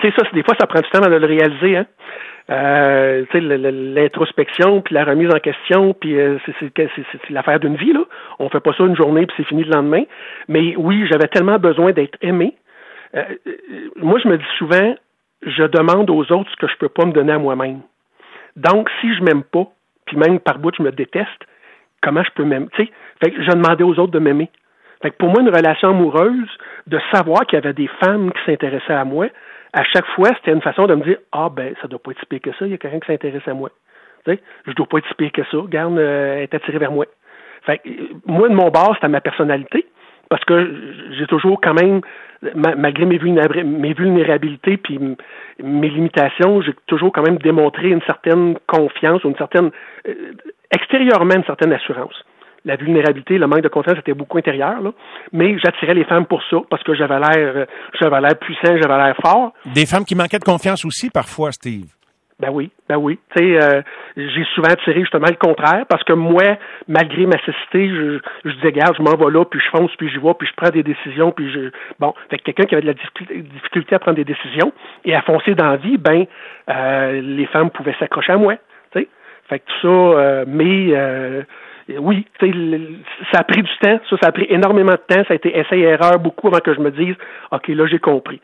tu sais, ça, des fois, ça prend du temps de le réaliser, hein. Euh, l'introspection, puis la remise en question, puis euh, c'est l'affaire d'une vie, là. On fait pas ça une journée, puis c'est fini le lendemain. Mais oui, j'avais tellement besoin d'être aimé. Euh, moi, je me dis souvent, je demande aux autres ce que je peux pas me donner à moi-même. Donc, si je m'aime pas, puis même par bout, je me déteste, comment je peux m'aimer? Tu sais, je demandais aux autres de m'aimer. Fait que pour moi, une relation amoureuse, de savoir qu'il y avait des femmes qui s'intéressaient à moi, à chaque fois, c'était une façon de me dire Ah, ben, ça doit pas être pire que ça, il y a quelqu'un qui s'intéresse à moi. Sais, je dois pas être pire que ça, garde, euh, est attiré vers moi. Fait euh, moi, de mon bord, c'était ma personnalité, parce que j'ai toujours quand même, malgré mes, vulnérabilités puis mes limitations, j'ai toujours quand même démontré une certaine confiance, une certaine, euh, extérieurement, une certaine assurance la vulnérabilité, le manque de confiance était beaucoup intérieur, là. mais j'attirais les femmes pour ça, parce que j'avais l'air euh, j'avais l'air puissant, j'avais l'air fort. Des femmes qui manquaient de confiance aussi parfois, Steve. Ben oui, ben oui. Tu sais, euh, j'ai souvent attiré justement le contraire parce que moi, malgré ma cécité, je, je disais, regarde, je m'en vais là, puis je fonce, puis j'y vois, puis je prends des décisions, puis je... Bon, fait que quelqu'un qui avait de la difficulté à prendre des décisions et à foncer dans la vie, ben, euh, les femmes pouvaient s'accrocher à moi, tu sais. Fait que tout ça, mais oui, ça a pris du temps, ça, a pris énormément de temps, ça a été essai-erreur beaucoup avant que je me dise, OK, là, j'ai compris.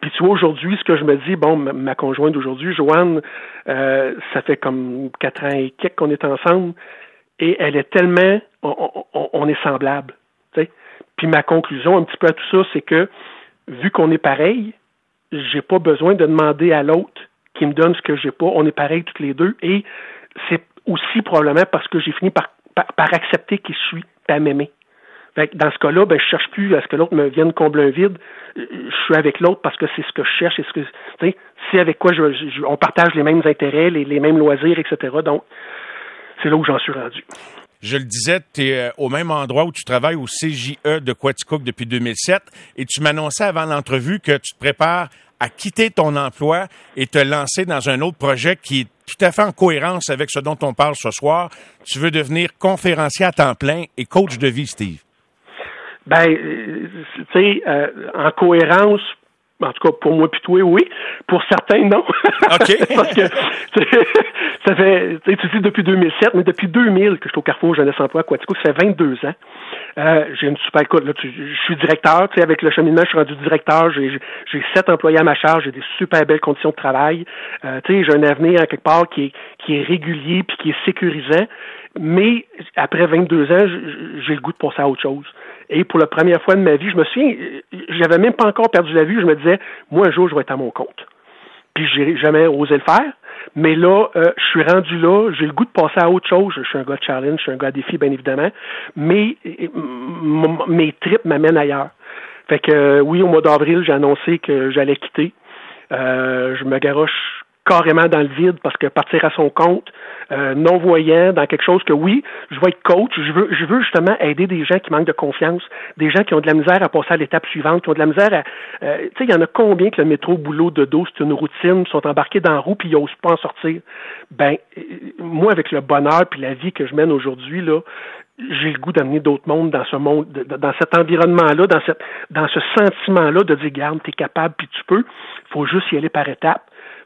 Puis tu vois, aujourd'hui, ce que je me dis, bon, ma, conjointe d'aujourd'hui, Joanne, euh, ça fait comme quatre ans et quelques qu'on est ensemble, et elle est tellement, on, est semblable. Puis ma conclusion un petit peu à tout ça, c'est que vu qu'on est pareil, j'ai pas besoin de demander à l'autre qui me donne ce que j'ai pas. On est pareil toutes les deux, et c'est aussi probablement parce que j'ai fini par par, accepter qui je suis, à m'aimer. Dans ce cas-là, ben, je cherche plus à ce que l'autre me vienne combler un vide. Je suis avec l'autre parce que c'est ce que je cherche et c'est avec quoi on partage les mêmes intérêts, les, mêmes loisirs, etc. Donc, c'est là où j'en suis rendu. Je le disais, tu es euh, au même endroit où tu travailles au CJE de Quaticook depuis 2007 et tu m'annonçais avant l'entrevue que tu te prépares à quitter ton emploi et te lancer dans un autre projet qui est tout à fait en cohérence avec ce dont on parle ce soir. Tu veux devenir conférencier à temps plein et coach de vie, Steve. Ben, euh, tu sais, euh, en cohérence, en tout cas, pour moi puis toi, oui. Pour certains, non. OK. Parce que ça fait, tu dis depuis 2007, mais depuis 2000 que je suis au Carrefour Jeunesse Emploi Quatico, ça fait 22 ans. Euh, j'ai une super écoute. Là, je suis directeur. Tu sais, avec le cheminement, je suis rendu directeur. J'ai, j'ai sept employés à ma charge. J'ai des super belles conditions de travail. Euh, tu sais, j'ai un avenir quelque part qui est, qui est régulier puis qui est sécurisant. Mais après 22 ans, j'ai le goût de passer à autre chose. Et pour la première fois de ma vie, je me souviens, j'avais même pas encore perdu la vue. Je me disais, moi un jour, je vais être à mon compte. Puis j'ai jamais osé le faire. Mais là, euh, je suis rendu là, j'ai le goût de passer à autre chose. Je suis un gars de challenge, je suis un gars de défi, bien évidemment. Mais mes tripes m'amènent ailleurs. Fait que euh, oui, au mois d'avril, j'ai annoncé que j'allais quitter. Euh, je me garoche carrément dans le vide parce que partir à son compte, euh, non-voyant, dans quelque chose que oui, je vais être coach, je veux, je veux justement aider des gens qui manquent de confiance, des gens qui ont de la misère à passer à l'étape suivante, qui ont de la misère à... Euh, tu sais, il y en a combien que le métro boulot de dos, c'est une routine, sont embarqués dans la roue puis ils n'osent pas en sortir? Ben, euh, moi, avec le bonheur puis la vie que je mène aujourd'hui, là, j'ai le goût d'amener d'autres mondes dans ce monde, dans cet environnement-là, dans, cette, dans ce sentiment-là de dire, garde, t'es capable, puis tu peux. Faut juste y aller par étapes.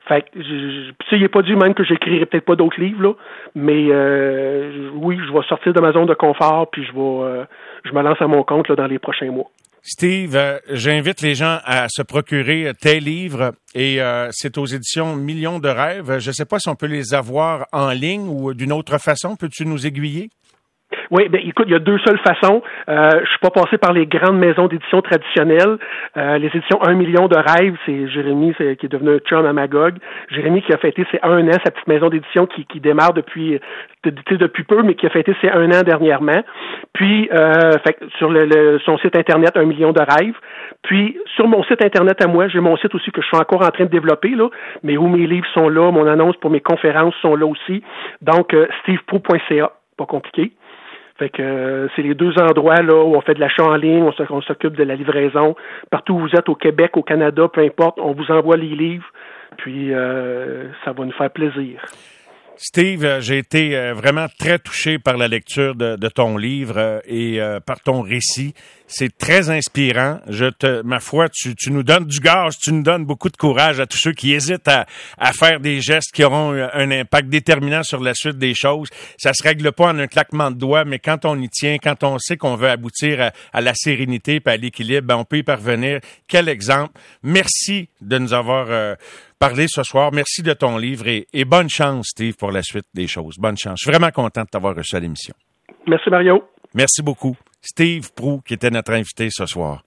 Fait que, il n'est pas dit même que j'écrirai peut-être pas d'autres livres, là, mais euh, oui, je vais sortir de ma zone de confort, puis je vais, euh, je me lance à mon compte là, dans les prochains mois. Steve, euh, j'invite les gens à se procurer tes livres et c'est aux éditions Millions de rêves. Je ne sais pas si on peut les avoir en ligne ou d'une autre façon. Peux-tu nous aiguiller? Oui, ben écoute, il y a deux seules façons. Euh, je suis pas passé par les grandes maisons d'édition traditionnelles. Euh, les éditions Un million de rêves, c'est Jérémy qui est devenu un chum à Magog. Jérémy qui a fêté ses un an, sa petite maison d'édition qui, qui démarre depuis depuis peu, mais qui a fêté ses un an dernièrement. Puis euh, fait, sur le, son site internet Un million de rêves. Puis sur mon site internet à moi, j'ai mon site aussi que je suis encore en train de développer là, mais où mes livres sont là, mon annonce pour mes conférences sont là aussi. Donc euh, pas compliqué. Fait que euh, c'est les deux endroits là où on fait de l'achat en ligne, on s'occupe de la livraison. Partout où vous êtes, au Québec, au Canada, peu importe, on vous envoie les livres, puis euh, ça va nous faire plaisir. Steve, euh, j'ai été euh, vraiment très touché par la lecture de, ton livre euh, et par ton récit. C'est très inspirant. Je te, ma foi, tu, nous donnes du gaz, tu nous donnes beaucoup de courage à tous ceux qui hésitent à, à faire des gestes qui auront un impact déterminant sur la suite des choses. Ça se règle pas en un claquement de doigts, mais quand on y tient, quand on sait qu'on veut aboutir à, la sérénité et à l'équilibre, ben on peut y parvenir. Quel exemple. Merci de nous avoir parler ce soir. Merci de ton livre et, bonne chance, Steve, pour la suite des choses. Bonne chance. Je suis vraiment content de t'avoir reçu à l'émission. Merci, Mario. Merci beaucoup. Steve Prou, qui était notre invité ce soir.